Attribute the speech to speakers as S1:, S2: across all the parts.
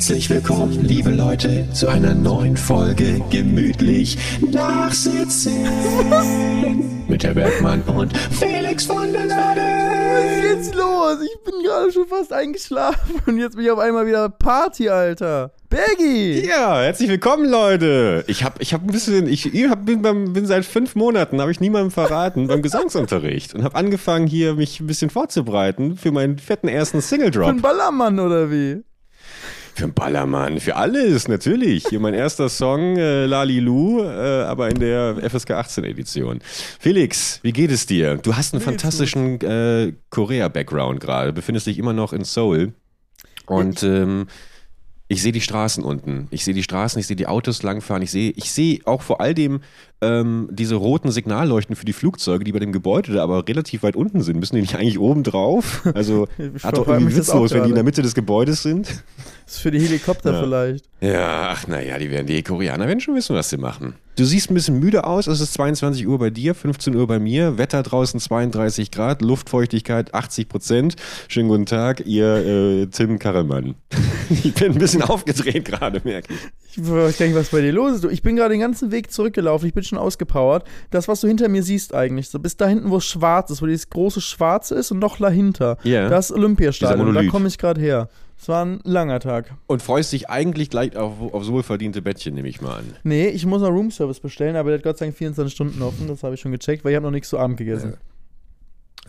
S1: Herzlich willkommen, liebe Leute, zu einer neuen Folge Gemütlich Nachsitzen mit Herr Bergmann und Felix von der Lade.
S2: Was ist jetzt los? Ich bin gerade schon fast eingeschlafen und jetzt bin ich auf einmal wieder Party, Alter. Bergi!
S3: Ja, herzlich willkommen, Leute. Ich habe ich hab ein bisschen, ich, ich hab, bin, beim, bin seit fünf Monaten, habe ich niemandem verraten, beim Gesangsunterricht und habe angefangen, hier mich ein bisschen vorzubereiten für meinen fetten ersten Single-Drop.
S2: Für einen Ballermann oder wie?
S3: Für einen Ballermann, für alles, natürlich. Hier mein erster Song, äh, Lalilu, äh, aber in der FSK 18 Edition. Felix, wie geht es dir? Du hast einen fantastischen äh, Korea-Background gerade, befindest dich immer noch in Seoul. Und ähm, ich sehe die Straßen unten. Ich sehe die Straßen, ich sehe die Autos langfahren. Ich sehe, ich sehe auch vor all dem ähm, diese roten Signalleuchten für die Flugzeuge, die bei dem Gebäude da aber relativ weit unten sind. Müssen die nicht eigentlich oben drauf? Also hat doch irgendwie witzlos, wenn die in der. Mitte des Gebäudes sind.
S2: Das ist für die Helikopter
S3: Ja.
S2: vielleicht.
S3: Ja, ach naja, die werden die Koreaner werden schon wissen, was sie machen. Du siehst ein bisschen müde aus, es ist 22 Uhr bei dir, 15 Uhr bei mir, Wetter draußen 32 Grad, Luftfeuchtigkeit 80 Prozent. Schönen guten Tag, ihr äh, Tim Karremann. ich bin ein bisschen aufgedreht gerade, merke ich.
S2: Ich weiß gar nicht, was bei dir los ist. Ich bin gerade den ganzen Weg zurückgelaufen. Ich bin schon ausgepowert. Das, was du hinter mir siehst eigentlich, so bis da hinten, wo es schwarz ist, wo dieses große Schwarze ist und noch dahinter.
S3: Ja.
S2: Das Olympiastadion. Da komme ich gerade her. Es war ein langer Tag.
S3: Und freust dich eigentlich gleich auf, aufs wohlverdiente Bettchen, nehme ich mal an.
S2: Nee, ich muss noch Roomservice bestellen, aber der hat Gott sei Dank 24 Stunden offen. Das habe ich schon gecheckt, weil ich habe noch nichts zu Abend gegessen.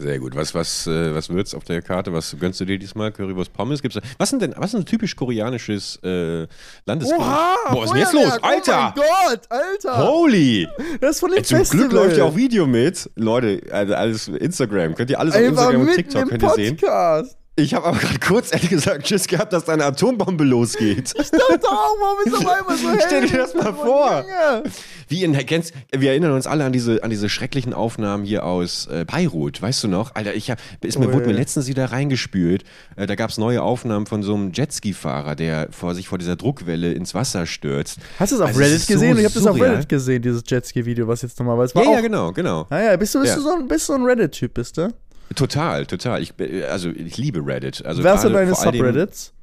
S3: Sehr gut. Was, was, äh, was wird's auf der Karte? Was gönnst du dir diesmal? Currywurst Pommes? Gibt's da, was sind denn, was ist ein typisch koreanisches äh, Landesgericht? Boah, was ist denn jetzt los? Alter!
S2: Oh mein Gott, Alter!
S3: Holy!
S2: Das ist von dem
S3: Ey, zum
S2: Festival.
S3: Glück läuft ja auch Video mit. Leute, also alles Instagram. Könnt ihr alles auf
S2: Einfach
S3: Instagram und TikTok könnt ihr sehen.
S2: Podcast.
S3: Ich habe aber gerade kurz ehrlich gesagt Schiss gehabt, dass da eine Atombombe losgeht.
S2: Ich dachte auch, warum ist auf einmal so hell?
S3: Stell dir das mal
S2: Mann,
S3: vor. Wie in, kennst, wir erinnern uns alle an diese, an diese schrecklichen Aufnahmen hier aus äh, Beirut, weißt du noch? Alter, ich hab, ist mir,
S2: Oh,
S3: wurde mir letztens wieder reingespült. Äh, da gab's neue Aufnahmen von so einem Jetski-Fahrer, der vor sich vor dieser Druckwelle ins Wasser stürzt.
S2: Hast du es auf
S3: Also, es
S2: Reddit
S3: so
S2: gesehen? ich habe das auf. Reddit gesehen, dieses Jetski-Video, was jetzt nochmal war. Es war
S3: Ja,
S2: auch,
S3: ja, genau, genau.
S2: Ah, ja, bist du, bist
S3: Ja.
S2: du so ein, bist du ein Reddit-Typ, bist du?
S3: Total, total. Ich, äh, also ich liebe Reddit. Also
S2: Wer sind deine Subreddits?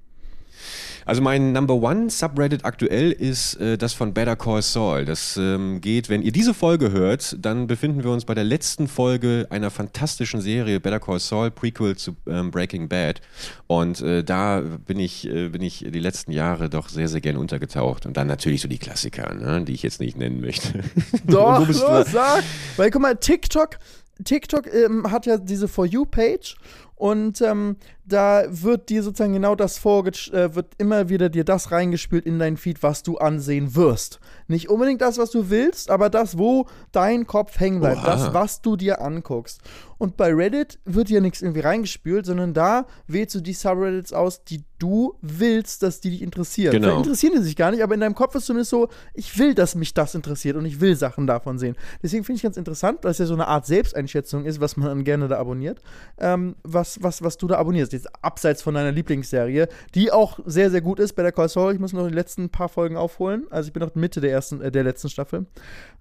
S3: Also mein Number One Subreddit aktuell ist äh, das von Better Call Saul. Das ähm, geht, wenn ihr diese Folge hört, dann befinden wir uns bei der letzten Folge einer fantastischen Serie Better Call Saul, Prequel zu ähm, Breaking Bad. Und äh, da bin ich, äh, bin ich die letzten Jahre doch sehr, sehr gern untergetaucht. Und dann natürlich so die Klassiker, ne, die ich jetzt nicht nennen möchte.
S2: Doch, los, sag. Weil guck mal, TikTok, TikTok ähm, hat ja diese For You-Page und ähm, da wird dir sozusagen genau das vorge äh, wird immer wieder dir das reingespült in dein Feed, was du ansehen wirst. Nicht unbedingt das, was du willst, aber das, wo dein Kopf hängen bleibt,
S3: Oha.
S2: das, was du dir anguckst. Und bei Reddit wird dir nichts irgendwie reingespült, sondern da wählst du die Subreddits aus, die du willst, dass die dich interessieren.
S3: Genau.
S2: Vielleicht interessieren die sich gar nicht, aber in deinem Kopf ist zumindest so, ich will, dass mich das interessiert und ich will Sachen davon sehen. Deswegen finde ich ganz interessant, dass ja so eine Art Selbsteinschätzung ist, was man dann gerne da abonniert, ähm, was, was, was du da abonnierst. Jetzt abseits von deiner Lieblingsserie, die auch sehr, sehr gut ist bei der Call Saul. Ich muss noch die letzten paar Folgen aufholen. Also ich bin noch Mitte der ersten, äh, der letzten Staffel.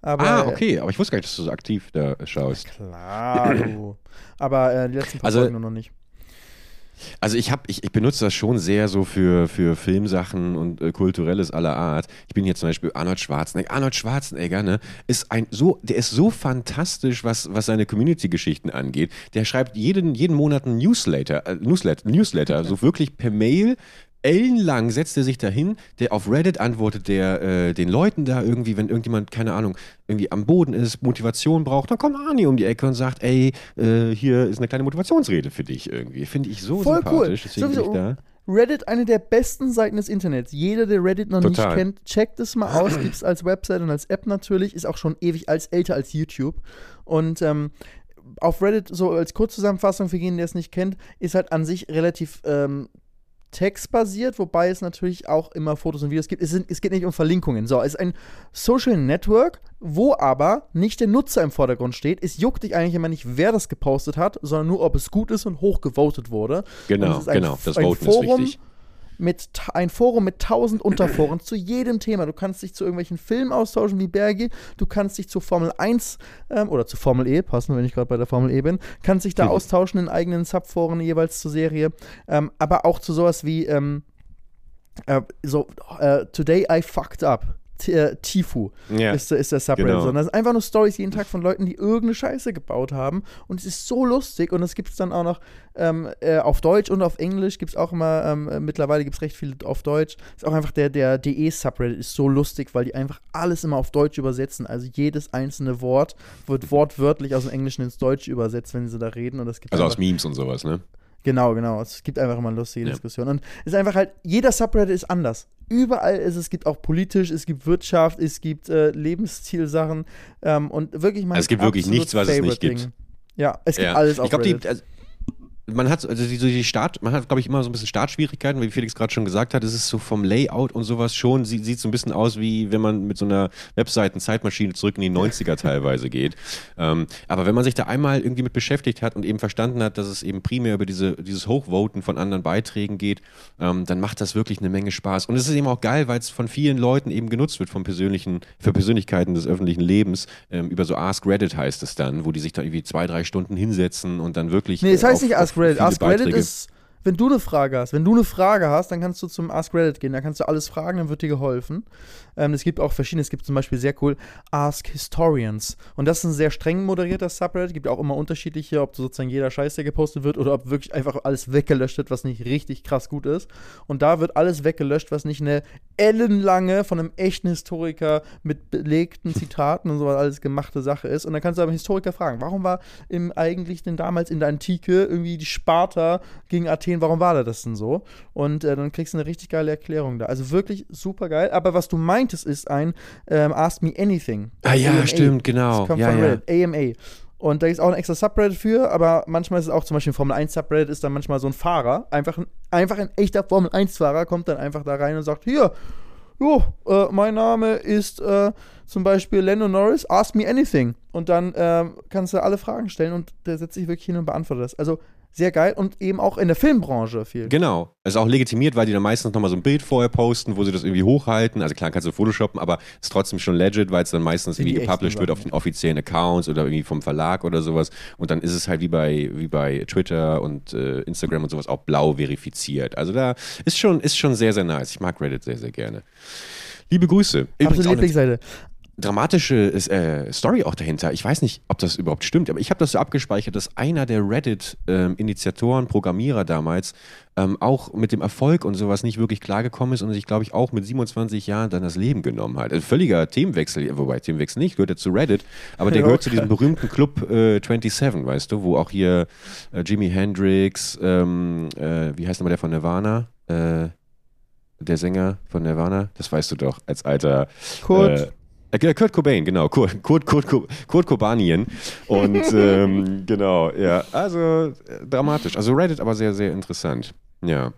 S2: Aber,
S3: ah, okay. Aber ich wusste gar nicht, dass du so aktiv da schaust.
S2: Klar, du. Aber äh, die letzten paar
S3: Also-
S2: Folgen nur noch nicht.
S3: Also ich habe, ich, ich benutze das schon sehr so für, für Filmsachen und äh, kulturelles aller Art. Ich bin hier zum Beispiel Arnold Schwarzenegger. Arnold Schwarzenegger, ne, ist ein so, der ist so fantastisch, was, was seine Community-Geschichten angeht. Der schreibt jeden, jeden Monat einen Newsletter, äh, Newsletter, Newsletter, so wirklich per Mail. Ellenlang setzt er sich dahin, der auf Reddit antwortet der äh, den Leuten da irgendwie, wenn irgendjemand, keine Ahnung, irgendwie am Boden ist, Motivation braucht, dann kommt Arnie um die Ecke und sagt, ey, äh, hier ist eine kleine Motivationsrede für dich irgendwie. Finde ich so
S2: Voll cool.
S3: sympathisch, deswegen bin ich
S2: Sowieso,
S3: da.
S2: Reddit, eine der besten Seiten des Internets. Jeder, der Reddit noch
S3: Total.
S2: nicht kennt, checkt es mal aus. Gibt es als Website und als App natürlich. Ist auch schon ewig als älter als YouTube. Und ähm, auf Reddit, so als Kurzzusammenfassung für jeden, der es nicht kennt, ist halt an sich relativ ähm, textbasiert, wobei es natürlich auch immer Fotos und Videos gibt. Es, sind, es geht nicht um Verlinkungen. So, es ist ein Social Network, wo aber nicht der Nutzer im Vordergrund steht. Es juckt dich eigentlich immer nicht, wer das gepostet hat, sondern nur, ob es gut ist und hoch gewotet wurde.
S3: Genau,
S2: ist
S3: genau. Das Voten ist
S2: Forum
S3: wichtig.
S2: Mit, ein Forum mit tausend Unterforen zu jedem Thema. Du kannst dich zu irgendwelchen Filmen austauschen wie Bergi. Du kannst dich zu Formel 1 ähm, oder zu Formel E, passend, wenn ich gerade bei der Formel E bin, kannst dich da
S3: Mhm.
S2: austauschen in eigenen Subforen jeweils zur Serie. Ähm, aber auch zu sowas wie ähm, äh, so, äh, today I fucked up. Äh, Tifu
S3: Ja.
S2: ist, ist der Subreddit.
S3: Genau.
S2: Sondern das sind einfach nur Stories jeden Tag von Leuten, die irgendeine Scheiße gebaut haben. Und es ist so lustig. Und es gibt es dann auch noch ähm, äh, auf Deutsch und auf Englisch. Gibt es auch immer, ähm, äh, mittlerweile gibt es recht viel auf Deutsch. Ist auch einfach der, der DE-Subreddit ist so lustig, weil die einfach alles immer auf Deutsch übersetzen. Also jedes einzelne Wort wird wortwörtlich aus dem Englischen ins Deutsche übersetzt, wenn sie da reden. Und das gibt
S3: Also aus Memes und sowas, ne?
S2: Genau, genau. Es gibt einfach immer lustige
S3: Ja.
S2: Diskussionen. Und es ist einfach halt, jeder Subreddit ist anders. Überall ist es, es gibt auch politisch, es gibt Wirtschaft, es gibt äh, Lebensstilsachen ähm, und wirklich
S3: Also es gibt wirklich nichts, was es nicht
S2: Favorite
S3: gibt.
S2: Ding. Ja, es gibt
S3: Ja.
S2: alles auf
S3: ich glaube, die,
S2: Reddit.
S3: also, man hat also die, so die Start, man hat glaube ich immer so ein bisschen Startschwierigkeiten, wie Felix gerade schon gesagt hat, es ist so vom Layout und sowas schon sieht, sieht so ein bisschen aus wie wenn man mit so einer Webseiten-Zeitmaschine zurück in die 90er teilweise geht. Ähm, aber wenn man sich da einmal irgendwie mit beschäftigt hat und eben verstanden hat, dass es eben primär über diese, dieses Hochvoten von anderen Beiträgen geht, ähm, dann macht das wirklich eine Menge Spaß. Und es ist eben auch geil, weil es von vielen Leuten eben genutzt wird, von persönlichen, für Persönlichkeiten des öffentlichen Lebens. Ähm, über so Ask Reddit heißt es dann, wo die sich da irgendwie zwei, drei Stunden hinsetzen und dann wirklich.
S2: Nee, es
S3: äh,
S2: heißt
S3: auf-
S2: nicht Ask Reddit. Ask Reddit
S3: Beiträge-
S2: ist, wenn du eine Frage hast. Wenn du eine Frage hast, dann kannst du zum Ask Reddit gehen. Da kannst du alles fragen, dann wird dir geholfen. Ähm, es gibt auch verschiedene. Es gibt zum Beispiel sehr cool Ask Historians. Und das ist ein sehr streng moderierter Subreddit. Gibt auch immer unterschiedliche, ob sozusagen jeder Scheiß, der gepostet wird, oder ob wirklich einfach alles weggelöscht wird, was nicht richtig krass gut ist. Und da wird alles weggelöscht, was nicht eine ellenlange von einem echten Historiker mit belegten Zitaten und so alles gemachte Sache ist. Und dann kannst du aber Historiker fragen, warum war im eigentlich denn damals in der Antike irgendwie die Sparta gegen Athen, warum war da das denn so? Und äh, dann kriegst du eine richtig geile Erklärung da. Also wirklich super geil. Aber was du meintest, ist ein ähm, Ask Me Anything.
S3: Ah ja,
S2: AMA.
S3: stimmt, genau.
S2: Das kommt
S3: Ja,
S2: von
S3: ja.
S2: Reddit, AMA. Und da ist auch ein extra Subreddit für, aber manchmal ist es auch zum Beispiel ein Formel 1 Subreddit, ist dann manchmal so ein Fahrer, einfach ein, einfach ein echter Formel 1-Fahrer, kommt dann einfach da rein und sagt: Hier, jo, äh, mein Name ist äh, zum Beispiel Lando Norris, ask me anything. Und dann ähm, kannst du alle Fragen stellen und der setzt sich wirklich hin und beantwortet das. Also sehr geil und eben auch in der Filmbranche viel.
S3: Genau. Ist auch legitimiert, weil die dann meistens nochmal so ein Bild vorher posten, wo sie das irgendwie hochhalten. Also klar kannst du photoshoppen, aber ist trotzdem schon legit, weil es dann meistens irgendwie gepublished wird auf den offiziellen Accounts oder irgendwie vom Verlag oder sowas. Und dann ist es halt wie bei, wie bei Twitter und äh, Instagram und sowas auch blau verifiziert. Also da ist schon, ist schon sehr, sehr nice. Ich mag Reddit sehr, sehr gerne. Liebe Grüße. Übrigens
S2: Absolute Lieblingsseite.
S3: Dramatische äh, Story auch dahinter. Ich weiß nicht, ob das überhaupt stimmt, aber ich habe das so abgespeichert, dass einer der Reddit-Initiatoren, Programmierer damals, ähm, auch mit dem Erfolg und sowas nicht wirklich klargekommen ist und sich, glaube ich, auch mit 27 Jahren dann das Leben genommen hat. Also völliger Themenwechsel, wobei Themenwechsel nicht, gehört ja zu Reddit, aber der
S2: Ja,
S3: gehört zu diesem berühmten Club äh, 27, weißt du, wo auch hier äh, Jimi Hendrix, ähm, äh, wie heißt nochmal der von Nirvana? Äh, der Sänger von Nirvana, das weißt du doch, als alter
S2: Kurt.
S3: Äh, Kurt Cobain, genau. Kurt, Kurt, Kurt, Kurt, Kurt Cobanien. Und ähm, genau, ja. Also äh, dramatisch. Also Reddit aber sehr, sehr interessant. Ja.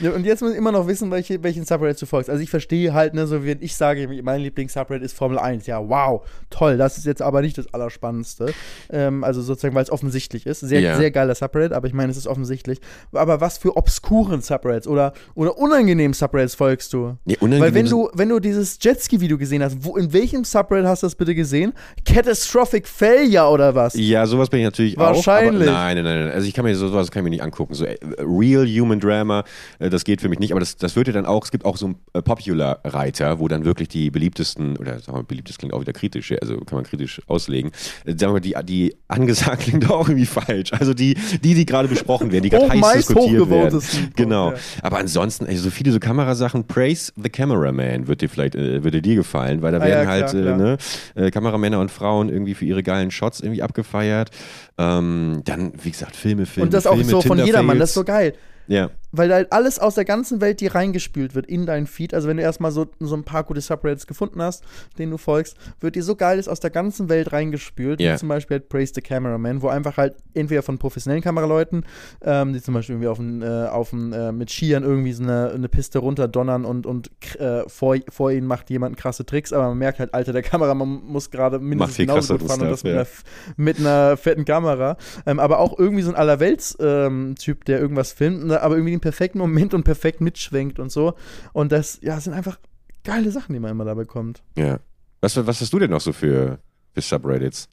S2: Ja, und jetzt muss ich immer noch wissen, welche, welchen Subreddit du folgst. Also ich verstehe halt, ne, so wie ich sage, mein Lieblings-Subreddit ist Formel 1. Ja, wow, toll. Das ist jetzt aber nicht das Allerspannendste. Ähm, also sozusagen, weil es offensichtlich ist. Sehr,
S3: Ja.
S2: sehr geiler Subreddit, aber ich meine, es ist offensichtlich. Aber was für obskuren Subreddits oder, oder unangenehmen Subreddits folgst du?
S3: Nee, unangenehm
S2: Weil wenn du, wenn du dieses Jetski-Video gesehen hast, wo, in welchem Subreddit hast du das bitte gesehen? Catastrophic Failure oder was?
S3: Ja, sowas bin ich natürlich
S2: Wahrscheinlich.
S3: auch. Aber nein, nein, nein, nein. Also ich kann mir so- sowas kann ich mir nicht angucken. So äh, Real Human Drama, das geht für mich nicht. Aber das, das wird ja dann auch, es gibt auch so einen äh, Popular-Reiter, wo dann wirklich die beliebtesten, oder sagen wir mal, beliebt, das klingt auch wieder kritisch, also kann man kritisch auslegen. Äh, sagen wir mal, die, die angesagt klingt auch irgendwie falsch. Also die, die, die gerade besprochen werden, die gerade
S2: Hoch-
S3: heiß diskutiert werden. Genau. Aber ansonsten, also so viele so Kamerasachen, Praise the Cameraman wird dir vielleicht, äh, würde dir gefallen, weil da
S2: Ah,
S3: werden
S2: ja,
S3: halt
S2: klar,
S3: äh,
S2: klar.
S3: ne, äh, Kameramänner und Frauen irgendwie für ihre geilen Shots irgendwie abgefeiert. Ähm, dann, wie gesagt, Filme, Filme,
S2: Und das auch
S3: Filme,
S2: so von jedermann, das ist so geil.
S3: Ja,
S2: weil da halt alles aus der ganzen Welt dir reingespült wird in deinen Feed. Also wenn du erstmal so, so ein paar gute Subreddits gefunden hast, denen du folgst, wird dir so geiles aus der ganzen Welt reingespült.
S3: Ja.
S2: Wie zum Beispiel halt Praise the Cameraman, wo einfach halt entweder von professionellen Kameraleuten, ähm, die zum Beispiel irgendwie auf dem, äh, auf dem, äh, mit Skiern irgendwie so eine, eine Piste runterdonnern und, und äh, vor, vor ihnen macht jemand krasse Tricks, aber man merkt halt, Alter, der Kameramann muss gerade mindestens genauso gut fahren und das
S3: Stuff,
S2: mit,
S3: ja.
S2: einer, mit einer fetten Kamera. Ähm, aber auch irgendwie so ein Allerwelts-Typ, der irgendwas filmt, ne, aber irgendwie den perfekten Moment und perfekt mitschwenkt und so. Und das, ja, sind einfach geile Sachen, die man immer da bekommt.
S3: ja. Was, was hast du denn noch so für, für Subreddits?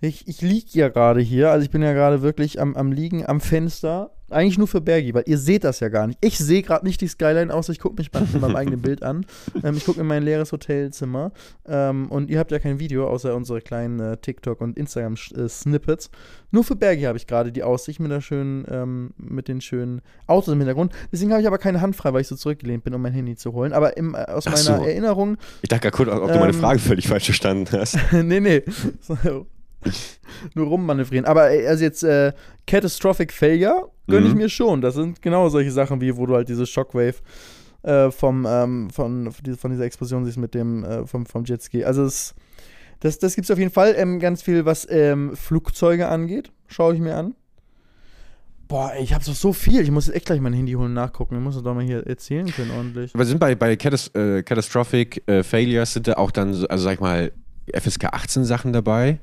S2: Ich, ich liege ja gerade hier, also ich bin ja gerade wirklich am, am Liegen am Fenster. Eigentlich nur für Bergi, weil ihr seht das ja gar nicht. Ich sehe gerade nicht die Skyline, außer ich gucke mich bei meinem eigenen Bild an. Ähm, ich gucke in mein leeres Hotelzimmer. Ähm, und ihr habt ja kein Video, außer unsere kleinen äh, TikTok- und Instagram-Snippets. Nur für Bergi habe ich gerade die Aussicht mit, der schönen, ähm, mit den schönen Autos im Hintergrund. Deswegen habe ich aber keine Hand frei, weil ich so zurückgelehnt bin, um mein Handy zu holen. Aber im, äh, aus
S3: Ach
S2: meiner
S3: so.
S2: Erinnerung
S3: Ich dachte gerade kurz, ob du meine
S2: Ähm,
S3: Frage völlig falsch verstanden hast.
S2: nee, nee. So, Nur rummanövrieren. Aber also jetzt äh, Catastrophic Failure gönne ich
S3: Mhm.
S2: mir schon. Das sind genau solche Sachen wie, wo du halt diese Shockwave äh, vom, ähm, von, von dieser Explosion siehst mit dem äh, vom, vom Jetski. Also es, das, das gibt es auf jeden Fall. Ähm, ganz viel, was ähm, Flugzeuge angeht. Schaue ich mir an. Boah, ey, ich habe so, so viel. Ich muss jetzt echt gleich mein Handy holen und nachgucken. Ich muss das doch mal hier erzählen können ordentlich.
S3: Aber sind bei, bei Catas äh, Catastrophic äh, Failures sind da auch dann, so, also sag ich mal, FSK 18 Sachen dabei?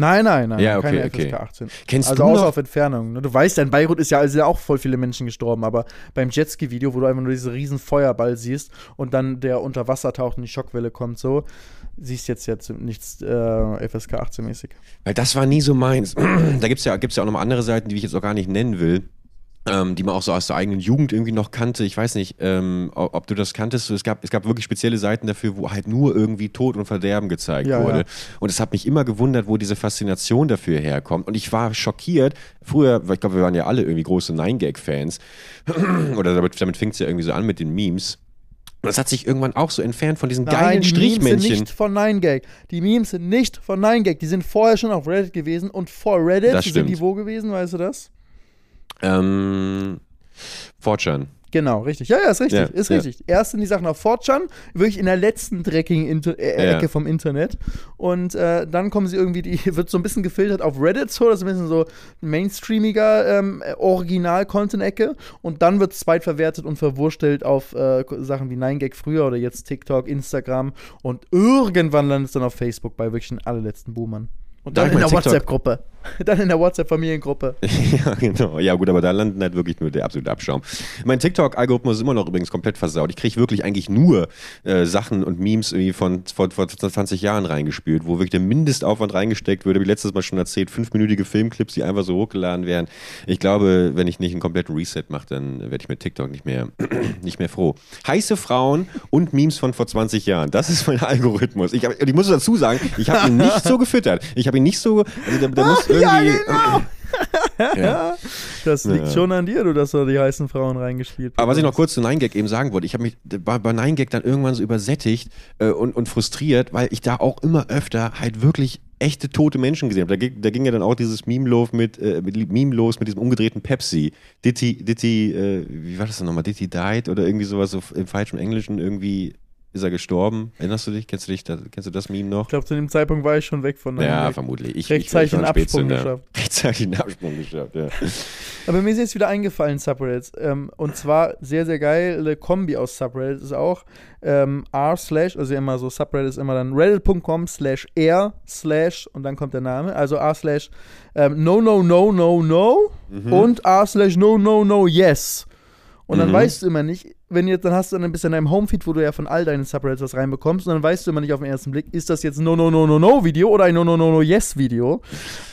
S2: Nein, nein, nein.
S3: Ja, okay,
S2: keine
S3: okay.
S2: FSK 18.
S3: Kennst
S2: Also
S3: du
S2: außer
S3: noch?
S2: auf Entfernung. Ne? Du weißt in Beirut ist ja, also ja auch voll viele Menschen gestorben, aber beim Jetski-Video, wo du einfach nur diesen riesen Feuerball siehst und dann der unter Wasser taucht und die Schockwelle kommt, so, siehst jetzt jetzt nichts äh, FSK 18-mäßig.
S3: Weil das war nie so meins. da gibt es ja, gibt's ja auch noch mal andere Seiten, die ich jetzt auch gar nicht nennen will. Ähm, die man auch so aus der eigenen Jugend irgendwie noch kannte. Ich weiß nicht, ähm, ob, du das kanntest. So, Es gab, es gab wirklich spezielle Seiten dafür, wo halt nur irgendwie Tod und Verderben gezeigt
S2: Ja,
S3: wurde.
S2: ja.
S3: Und es hat mich immer gewundert, wo diese Faszination dafür herkommt. Und ich war schockiert. Früher, weil ich glaube, wir waren ja alle irgendwie große Nine-Gag-Fans. Oder damit, damit fing es ja irgendwie so an mit den Memes. Und das hat sich irgendwann auch so entfernt von diesen geilen
S2: die Memes sind
S3: Strichmännchen.
S2: nicht von 9gag. Die Memes sind nicht von 9gag. Die sind vorher schon auf Reddit gewesen und vor Reddit
S3: Das
S2: sind die wo gewesen, weißt du das?
S3: Ähm, Fortran.
S2: Genau, richtig. Ja, ja, ist richtig.
S3: Ja,
S2: ist
S3: ja.
S2: richtig. Erst sind die Sachen auf 4chan, wirklich in der letzten dreckigen Inter äh,
S3: Ja.
S2: Ecke vom Internet. Und äh, dann kommen sie irgendwie, die wird so ein bisschen gefiltert auf Reddit, so, das ist ein bisschen so mainstreamiger ähm, äh, Original-Content-Ecke. Und dann wird es zweitverwertet und verwurstelt auf äh, Sachen wie 9gag früher oder jetzt TikTok, Instagram. Und irgendwann landet es dann auf Facebook bei wirklich den allerletzten Boomern. Und
S3: Da
S2: dann in der WhatsApp-Gruppe. Dann in der WhatsApp-Familiengruppe.
S3: ja, genau. Ja, gut, aber da landet halt wirklich nur der absolute Abschaum. Mein TikTok-Algorithmus ist immer noch übrigens komplett versaut. Ich kriege wirklich eigentlich nur äh, Sachen und Memes irgendwie von vor, vor 20 Jahren reingespült, wo wirklich der Mindestaufwand reingesteckt würde, wie letztes Mal schon erzählt, fünfminütige Filmclips, die einfach so hochgeladen werden. Ich glaube, wenn ich nicht einen kompletten Reset mache, dann werde ich mit TikTok nicht mehr, nicht mehr froh. Heiße Frauen und Memes von vor 20 Jahren. Das ist mein Algorithmus. Ich, hab, ich muss dazu sagen, ich habe ihn nicht so gefüttert. Ich habe ihn nicht so. Also der, der muss irgendwie.
S2: ja, genau.
S3: Ja.
S2: Das liegt
S3: Ja.
S2: schon an dir, du, dass du die heißen Frauen reingespielt
S3: Aber was ich noch kurz zu 9gag eben sagen wollte, ich habe mich bei, bei 9gag dann irgendwann so übersättigt äh, und, und frustriert, weil ich da auch immer öfter halt wirklich echte tote Menschen gesehen habe. Da, ging- da ging ja dann auch dieses Meme los mit, äh, mit Meme los mit diesem umgedrehten Pepsi. Ditti, Ditti, äh, wie war das denn nochmal? Ditti died oder irgendwie sowas so im falschen Englischen irgendwie ist er gestorben. Erinnerst du dich? Kennst du dich? Da, kennst du das Meme noch?
S2: Ich glaube, zu dem Zeitpunkt war ich schon weg von
S3: Ja,
S2: 9gag.
S3: vermutlich. Ich,
S2: Rechtzeitig einen Absprung geschafft.
S3: Rechtzeitig einen Absprung geschafft, ja.
S2: Aber mir ist jetzt wieder eingefallen, Subreddits. Ähm, und zwar sehr, sehr geile Kombi aus Subreddits ist auch ähm, r slash, also immer so Subreddit ist immer dann reddit.com slash r slash und dann kommt der Name. Also r slash ähm, no, no, no, no, no und r slash no, no, no, yes. Und dann
S3: Mhm.
S2: weißt du immer nicht, wenn jetzt, dann hast du dann ein bisschen in deinem Homefeed, wo du ja von all deinen Subreddits was reinbekommst, und dann weißt du immer nicht auf den ersten Blick, ist das jetzt ein No, No, No, No, No Video oder ein No, No, No, No, Yes Video.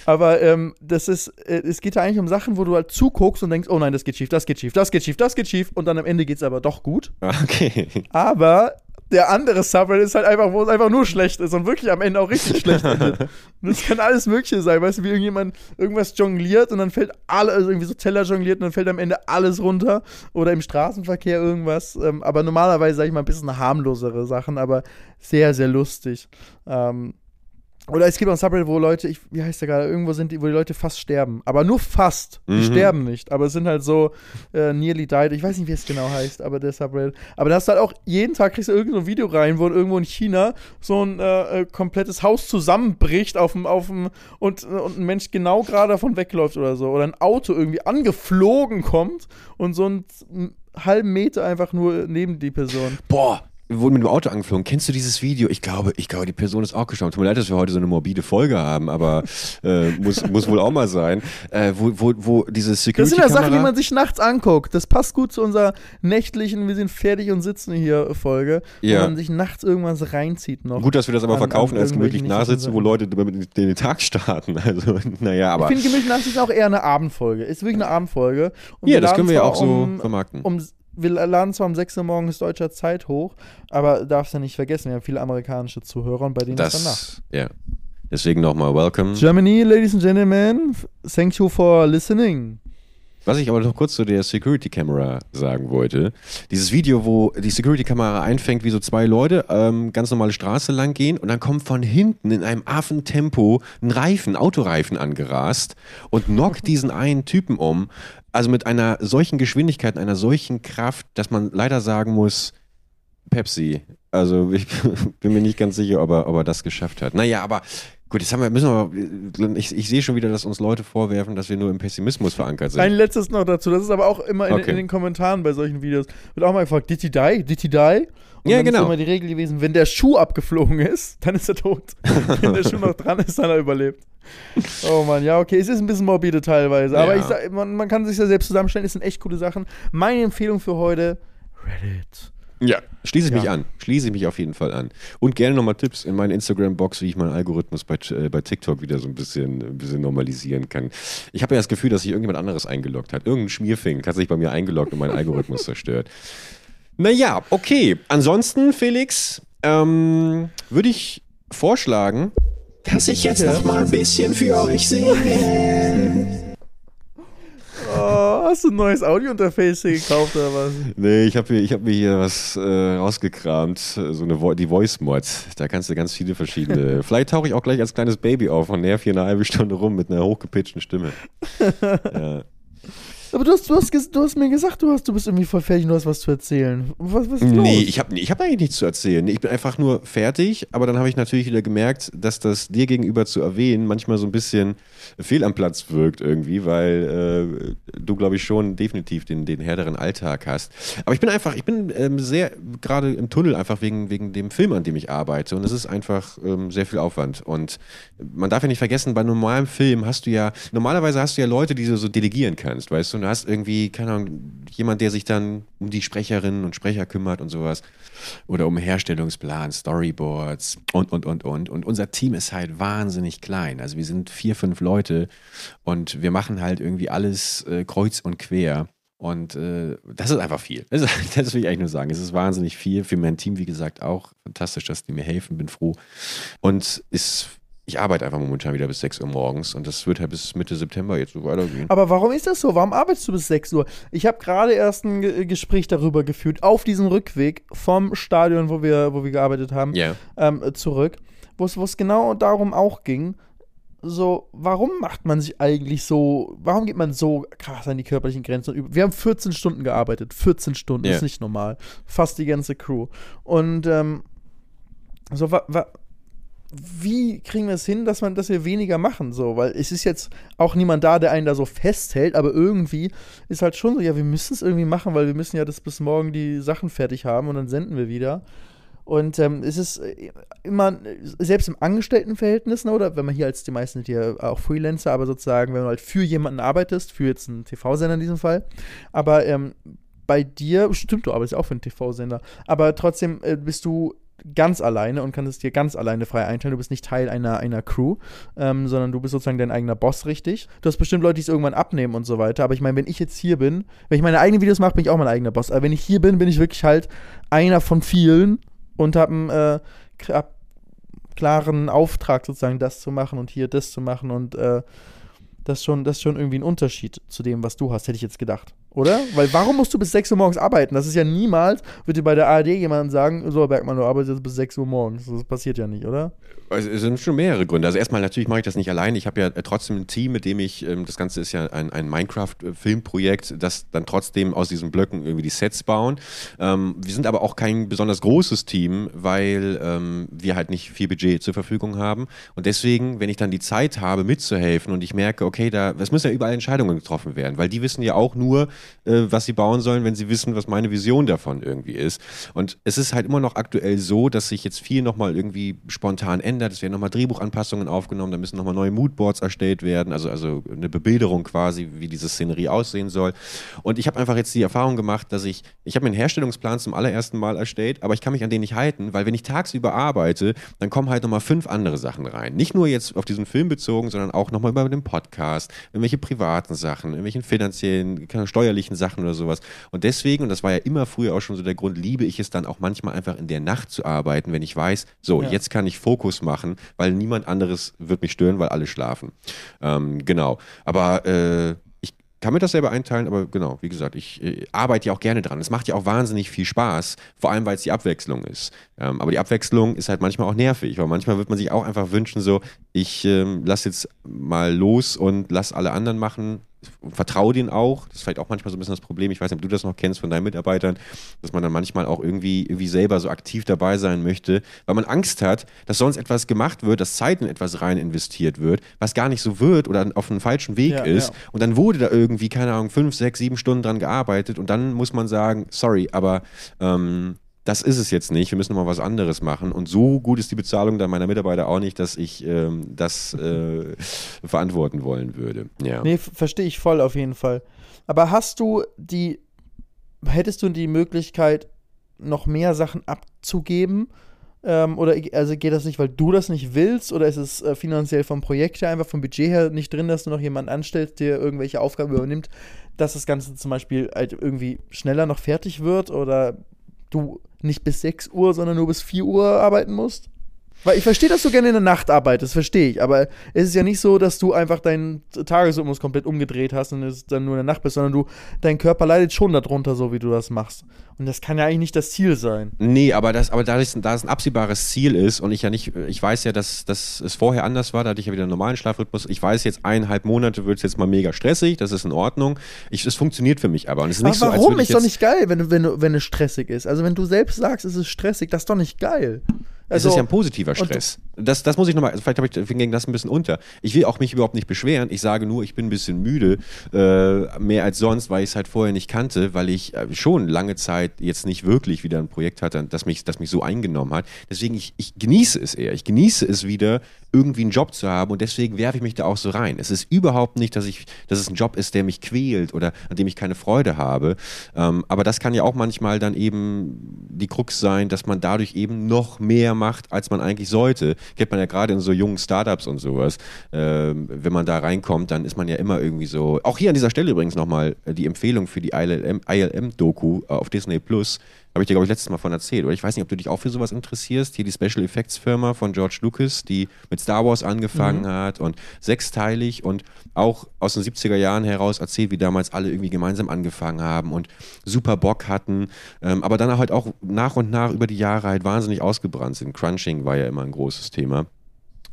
S2: Aber ähm, das ist, äh, es geht ja eigentlich um Sachen, wo du halt zuguckst und denkst, oh nein, das geht schief, das geht schief, das geht schief, das geht schief, und dann am Ende geht es aber doch gut.
S3: Okay.
S2: Aber der andere Subreddit ist halt einfach, wo es einfach nur schlecht ist und wirklich am Ende auch richtig schlecht endet. Und das kann alles Mögliche sein, weißt du, wie irgendjemand irgendwas jongliert und dann fällt alles, also irgendwie so Teller jongliert und dann fällt am Ende alles runter oder im Straßenverkehr irgendwas. Ähm, aber normalerweise, sag ich mal, ein bisschen harmlosere Sachen, aber sehr, sehr lustig. Ähm, oder es gibt auch ein Subreddit, wo Leute, ich, wie heißt der gerade, irgendwo sind die, wo die Leute fast sterben. Aber nur fast. Die
S3: Mhm.
S2: sterben nicht. Aber es sind halt so äh, nearly died. Ich weiß nicht, wie es genau heißt, aber der Subreddit. Aber da hast du halt auch jeden Tag kriegst du irgend so ein Video rein, wo irgendwo in China so ein äh, äh, komplettes Haus zusammenbricht auf dem, auf dem und, äh, und ein Mensch genau gerade davon wegläuft oder so. Oder ein Auto irgendwie angeflogen kommt und so einen halben Meter einfach nur neben die Person.
S3: Boah, wurden mit dem Auto angeflogen. Kennst du dieses Video? Ich glaube, ich glaube, die Person ist auch gestorben. Tut mir leid, dass wir heute so eine morbide Folge haben, aber äh, muss, muss wohl auch mal sein. Äh, wo, wo, wo diese security
S2: Das sind ja Sachen, die man sich nachts anguckt. Das passt gut zu unserer nächtlichen, wir sind fertig und sitzen hier Folge,
S3: Ja.
S2: wo man sich nachts irgendwas reinzieht noch.
S3: Gut, dass wir das aber
S2: an-
S3: verkaufen
S2: an
S3: als gemütlich nachsitzen, wo Leute den Tag starten. Also, naja, aber.
S2: Ich finde, gemütlich nachts ist auch eher eine Abendfolge. Ist wirklich eine Abendfolge. Und
S3: Ja, das können wir ja auch so
S2: um,
S3: vermarkten.
S2: um wir laden zwar um 6 Uhr morgens deutscher Zeit hoch, aber darfst ja nicht vergessen, wir haben viele amerikanische Zuhörer und bei denen ist dann Nacht.
S3: Das, ja. Deswegen nochmal welcome.
S2: Germany, ladies and gentlemen, thank you for listening.
S3: Was ich aber noch kurz zu der Security Camera sagen wollte. Dieses Video, wo die Security Kamera einfängt, wie so zwei Leute ähm, ganz normale Straße lang gehen und dann kommt von hinten in einem Affentempo ein Reifen, Autoreifen angerast und knockt diesen einen Typen um. Also mit einer solchen Geschwindigkeit, einer solchen Kraft, dass man leider sagen muss, Pepsi. Also ich bin mir nicht ganz sicher, ob er, ob er das geschafft hat. Naja, aber gut, jetzt haben wir, müssen wir, ich, ich sehe schon wieder, dass uns Leute vorwerfen, dass wir nur im Pessimismus verankert sind.
S2: Ein letztes noch dazu, das ist aber auch immer in,
S3: Okay.
S2: in den Kommentaren bei solchen Videos, wird auch mal gefragt, did he die? Did he die? Und
S3: Ja,
S2: dann
S3: genau.
S2: ist immer die Regel gewesen, wenn der Schuh abgeflogen ist, dann ist er tot. wenn der Schuh noch dran ist, dann hat er überlebt. Oh Mann, ja, okay, es ist ein bisschen morbide teilweise, aber
S3: Ja.
S2: sag, man, man kann sich ja selbst zusammenstellen, es sind echt coole Sachen. Meine Empfehlung für heute, Reddit.
S3: Ja, schließe ich mich
S2: Ja.
S3: an. Schließe ich mich auf jeden Fall an. Und gerne nochmal Tipps in meine Instagram-Box, wie ich meinen Algorithmus bei, äh, bei TikTok wieder so ein bisschen, ein bisschen normalisieren kann. Ich habe ja das Gefühl, dass sich irgendjemand anderes eingeloggt hat. Irgendein Schmierfink hat sich bei mir eingeloggt und meinen Algorithmus zerstört. Naja, okay. Ansonsten, Felix, ähm, würde ich vorschlagen,
S1: Dass ich jetzt noch mal ein bisschen für euch singe.
S2: Oh, hast du ein neues Audio-Interface hier gekauft oder was?
S3: Nee, ich habe hab mir hier was äh, rausgekramt, so eine Vo die Voice Mod. Da kannst du ganz viele verschiedene. Vielleicht tauche ich auch gleich als kleines Baby auf und nerv hier eine halbe Stunde rum mit einer hochgepitchten Stimme. ja.
S2: Aber du hast, du, hast, du hast mir gesagt, du, hast, du bist irgendwie voll fertig und du hast was zu erzählen. Was, was ist los?
S3: Nee, ich habe ich hab eigentlich nichts zu erzählen. Ich bin einfach nur fertig, aber dann habe ich natürlich wieder gemerkt, dass das dir gegenüber zu erwähnen manchmal so ein bisschen fehl am Platz wirkt irgendwie, weil äh, du, glaube ich, schon definitiv den, den härteren Alltag hast. Aber ich bin einfach, ich bin ähm, sehr gerade im Tunnel einfach wegen, wegen dem Film, an dem ich arbeite und es ist einfach ähm, sehr viel Aufwand. Und man darf ja nicht vergessen, bei normalem Film hast du ja, normalerweise hast du ja Leute, die du so delegieren kannst, weißt du, und du hast irgendwie, keine Ahnung, jemand, der sich dann um die Sprecherinnen und Sprecher kümmert und sowas. Oder um Herstellungsplan, Storyboards und, und, und, und. Und unser Team ist halt wahnsinnig klein. Also wir sind vier, fünf Leute und wir machen halt irgendwie alles äh, kreuz und quer. Und äh, das ist einfach viel. Das, das will ich eigentlich nur sagen. Es ist wahnsinnig viel. Für mein Team, wie gesagt, auch fantastisch, dass die mir helfen. Bin froh. Und ist, ich arbeite einfach momentan wieder bis 6 Uhr morgens und das wird halt bis Mitte September jetzt so weitergehen.
S2: Aber warum ist das so? Warum arbeitest du bis 6 Uhr? Ich habe gerade erst ein Ge Gespräch darüber geführt, auf diesem Rückweg vom Stadion, wo wir, wo wir gearbeitet haben,
S3: Ja.
S2: ähm, zurück, wo es genau darum auch ging. So, warum macht man sich eigentlich so, warum geht man so krass an die körperlichen Grenzen über? Wir haben 14 Stunden gearbeitet, 14 Stunden,
S3: Ja.
S2: ist nicht normal. Fast die ganze Crew. Und ähm, so, wa, wa, wie kriegen wir es hin, dass man, dass wir weniger machen, so, weil es ist jetzt auch niemand da, der einen da so festhält, aber irgendwie ist halt schon so, ja, wir müssen es irgendwie machen, weil wir müssen ja das bis morgen die Sachen fertig haben und dann senden wir wieder. Und ähm, es ist äh, immer, selbst im Angestelltenverhältnis, ne, oder wenn man hier als die meisten hier auch Freelancer, aber sozusagen, wenn du halt für jemanden arbeitest, für jetzt einen TV-Sender in diesem Fall, aber ähm, bei dir, stimmt, du arbeitest auch für einen TV-Sender, aber trotzdem äh, bist du ganz alleine und kannst es dir ganz alleine frei einteilen. Du bist nicht Teil einer, einer Crew, ähm, sondern du bist sozusagen dein eigener Boss, richtig. Du hast bestimmt Leute, die es irgendwann abnehmen und so weiter. Aber ich meine, wenn ich jetzt hier bin, wenn ich meine eigenen Videos mache, bin ich auch mein eigener Boss. Aber wenn ich hier bin, bin ich wirklich halt einer von vielen und habe einen äh, kla- klaren Auftrag, sozusagen das zu machen und hier das zu machen und äh, das schon, das ist schon irgendwie ein Unterschied zu dem, was du hast, hätte ich jetzt gedacht. Oder? Weil warum musst du bis 6 Uhr morgens arbeiten? Das ist ja niemals, wird dir bei der ARD jemand sagen, so Bergmann, du arbeitest jetzt bis 6 Uhr morgens. Das passiert ja nicht, oder?
S3: Es sind schon mehrere Gründe. Also erstmal natürlich mache ich das nicht allein. Ich habe ja äh, trotzdem ein Team, mit dem ich, ähm, das Ganze ist ja ein, ein Minecraft-Filmprojekt, das dann trotzdem aus diesen Blöcken irgendwie die Sets bauen. Ähm, wir sind aber auch kein besonders großes Team, weil ähm, wir halt nicht viel Budget zur Verfügung haben. Und deswegen, wenn ich dann die Zeit habe, mitzuhelfen und ich merke, okay, da, es müssen ja überall Entscheidungen getroffen werden, weil die wissen ja auch nur, äh, was sie bauen sollen, wenn sie wissen, was meine Vision davon irgendwie ist. Und es ist halt immer noch aktuell so, dass sich jetzt viel nochmal irgendwie spontan ändert. Es werden nochmal Drehbuchanpassungen aufgenommen, da müssen nochmal neue Moodboards erstellt werden, also, also eine Bebilderung quasi, wie diese Szenerie aussehen soll. Und ich habe einfach jetzt die Erfahrung gemacht, dass ich, ich habe mir einen Herstellungsplan zum allerersten Mal erstellt, aber ich kann mich an den nicht halten, weil wenn ich tagsüber arbeite, dann kommen halt nochmal fünf andere Sachen rein. Nicht nur jetzt auf diesen Film bezogen, sondern auch nochmal über den Podcast, irgendwelche privaten Sachen, irgendwelchen finanziellen, steuerlichen Sachen oder sowas. Und deswegen, und das war ja immer früher auch schon so der Grund, liebe ich es dann auch manchmal einfach in der Nacht zu arbeiten, wenn ich weiß, so, ja. jetzt kann ich Fokus machen, weil niemand anderes wird mich stören, weil alle schlafen. Ähm, genau. Aber äh, kann mir das selber einteilen, aber genau, wie gesagt, ich äh, arbeite ja auch gerne dran. Es macht ja auch wahnsinnig viel Spaß, vor allem weil es die Abwechslung ist. Ähm, aber die Abwechslung ist halt manchmal auch nervig, weil manchmal wird man sich auch einfach wünschen, so, ich ähm, lasse jetzt mal los und lass alle anderen machen, vertraue denen auch. Das ist vielleicht auch manchmal so ein bisschen das Problem. Ich weiß nicht, ob du das noch kennst von deinen Mitarbeitern, dass man dann manchmal auch irgendwie, irgendwie selber so aktiv dabei sein möchte, weil man Angst hat, dass sonst etwas gemacht wird, dass Zeit in etwas rein investiert wird, was gar nicht so wird oder auf einem falschen Weg ja, ist. Ja. Und dann wurde da irgendwie, keine Ahnung, fünf, sechs, sieben Stunden dran gearbeitet und dann muss man sagen, sorry, aber ähm, das ist es jetzt nicht, wir müssen nochmal was anderes machen. Und so gut ist die Bezahlung dann meiner Mitarbeiter auch nicht, dass ich ähm, das äh, verantworten wollen würde. Ja.
S2: Nee, verstehe ich voll auf jeden Fall. Aber hast du die, hättest du die Möglichkeit, noch mehr Sachen abzugeben? Ähm, oder also geht das nicht, weil du das nicht willst? Oder ist es äh, finanziell vom Projekt her, einfach vom Budget her nicht drin, dass du noch jemanden anstellst, der irgendwelche Aufgaben übernimmt, dass das Ganze zum Beispiel halt irgendwie schneller noch fertig wird? Oder du nicht bis 6 Uhr, sondern nur bis 4 Uhr arbeiten musst? Weil ich verstehe, dass du gerne in der Nacht arbeitest, verstehe ich. Aber es ist ja nicht so, dass du einfach deinen Tagesrhythmus komplett umgedreht hast und es dann nur in der Nacht bist, sondern du, dein Körper leidet schon darunter, so wie du das machst. Und das kann ja eigentlich nicht das Ziel sein.
S3: Nee, aber, das, aber da, es, da es ein absehbares Ziel ist und ich ja nicht, ich weiß ja, dass, dass es vorher anders war, da hatte ich ja wieder einen normalen Schlafrhythmus. Ich weiß jetzt, eineinhalb Monate wird es jetzt mal mega stressig, das ist in Ordnung. Ich, es funktioniert für mich aber. Und es ist aber nicht
S2: warum?
S3: So,
S2: ist doch nicht geil, wenn, wenn, wenn es stressig ist. Also wenn du selbst sagst, es ist stressig, das ist doch nicht geil.
S3: Also, es ist ja ein positiver Stress. Das, das muss ich nochmal, vielleicht habe ich ging das ein bisschen unter. Ich will auch mich überhaupt nicht beschweren. Ich sage nur, ich bin ein bisschen müde, äh, mehr als sonst, weil ich es halt vorher nicht kannte, weil ich äh, schon lange Zeit jetzt nicht wirklich wieder ein Projekt hatte, das mich, das mich so eingenommen hat. Deswegen, ich, ich genieße es eher. Ich genieße es wieder, irgendwie einen Job zu haben und deswegen werfe ich mich da auch so rein. Es ist überhaupt nicht, dass, ich, dass es ein Job ist, der mich quält oder an dem ich keine Freude habe. Ähm, aber das kann ja auch manchmal dann eben die Krux sein, dass man dadurch eben noch mehr macht, als man eigentlich sollte. Kennt man ja gerade in so jungen Startups und sowas. Ähm, wenn man da reinkommt, dann ist man ja immer irgendwie so. Auch hier an dieser Stelle übrigens nochmal äh, die Empfehlung für die ILM-Doku äh, auf Disney Plus. Habe ich dir, glaube ich, letztes Mal von erzählt. Oder ich weiß nicht, ob du dich auch für sowas interessierst. Hier die Special Effects Firma von George Lucas, die mit Star Wars angefangen mhm. hat und sechsteilig und auch aus den 70er Jahren heraus erzählt, wie damals alle irgendwie gemeinsam angefangen haben und super Bock hatten. Ähm, aber dann halt auch nach und nach über die Jahre halt wahnsinnig ausgebrannt sind. Crunching war ja immer ein großes Thema.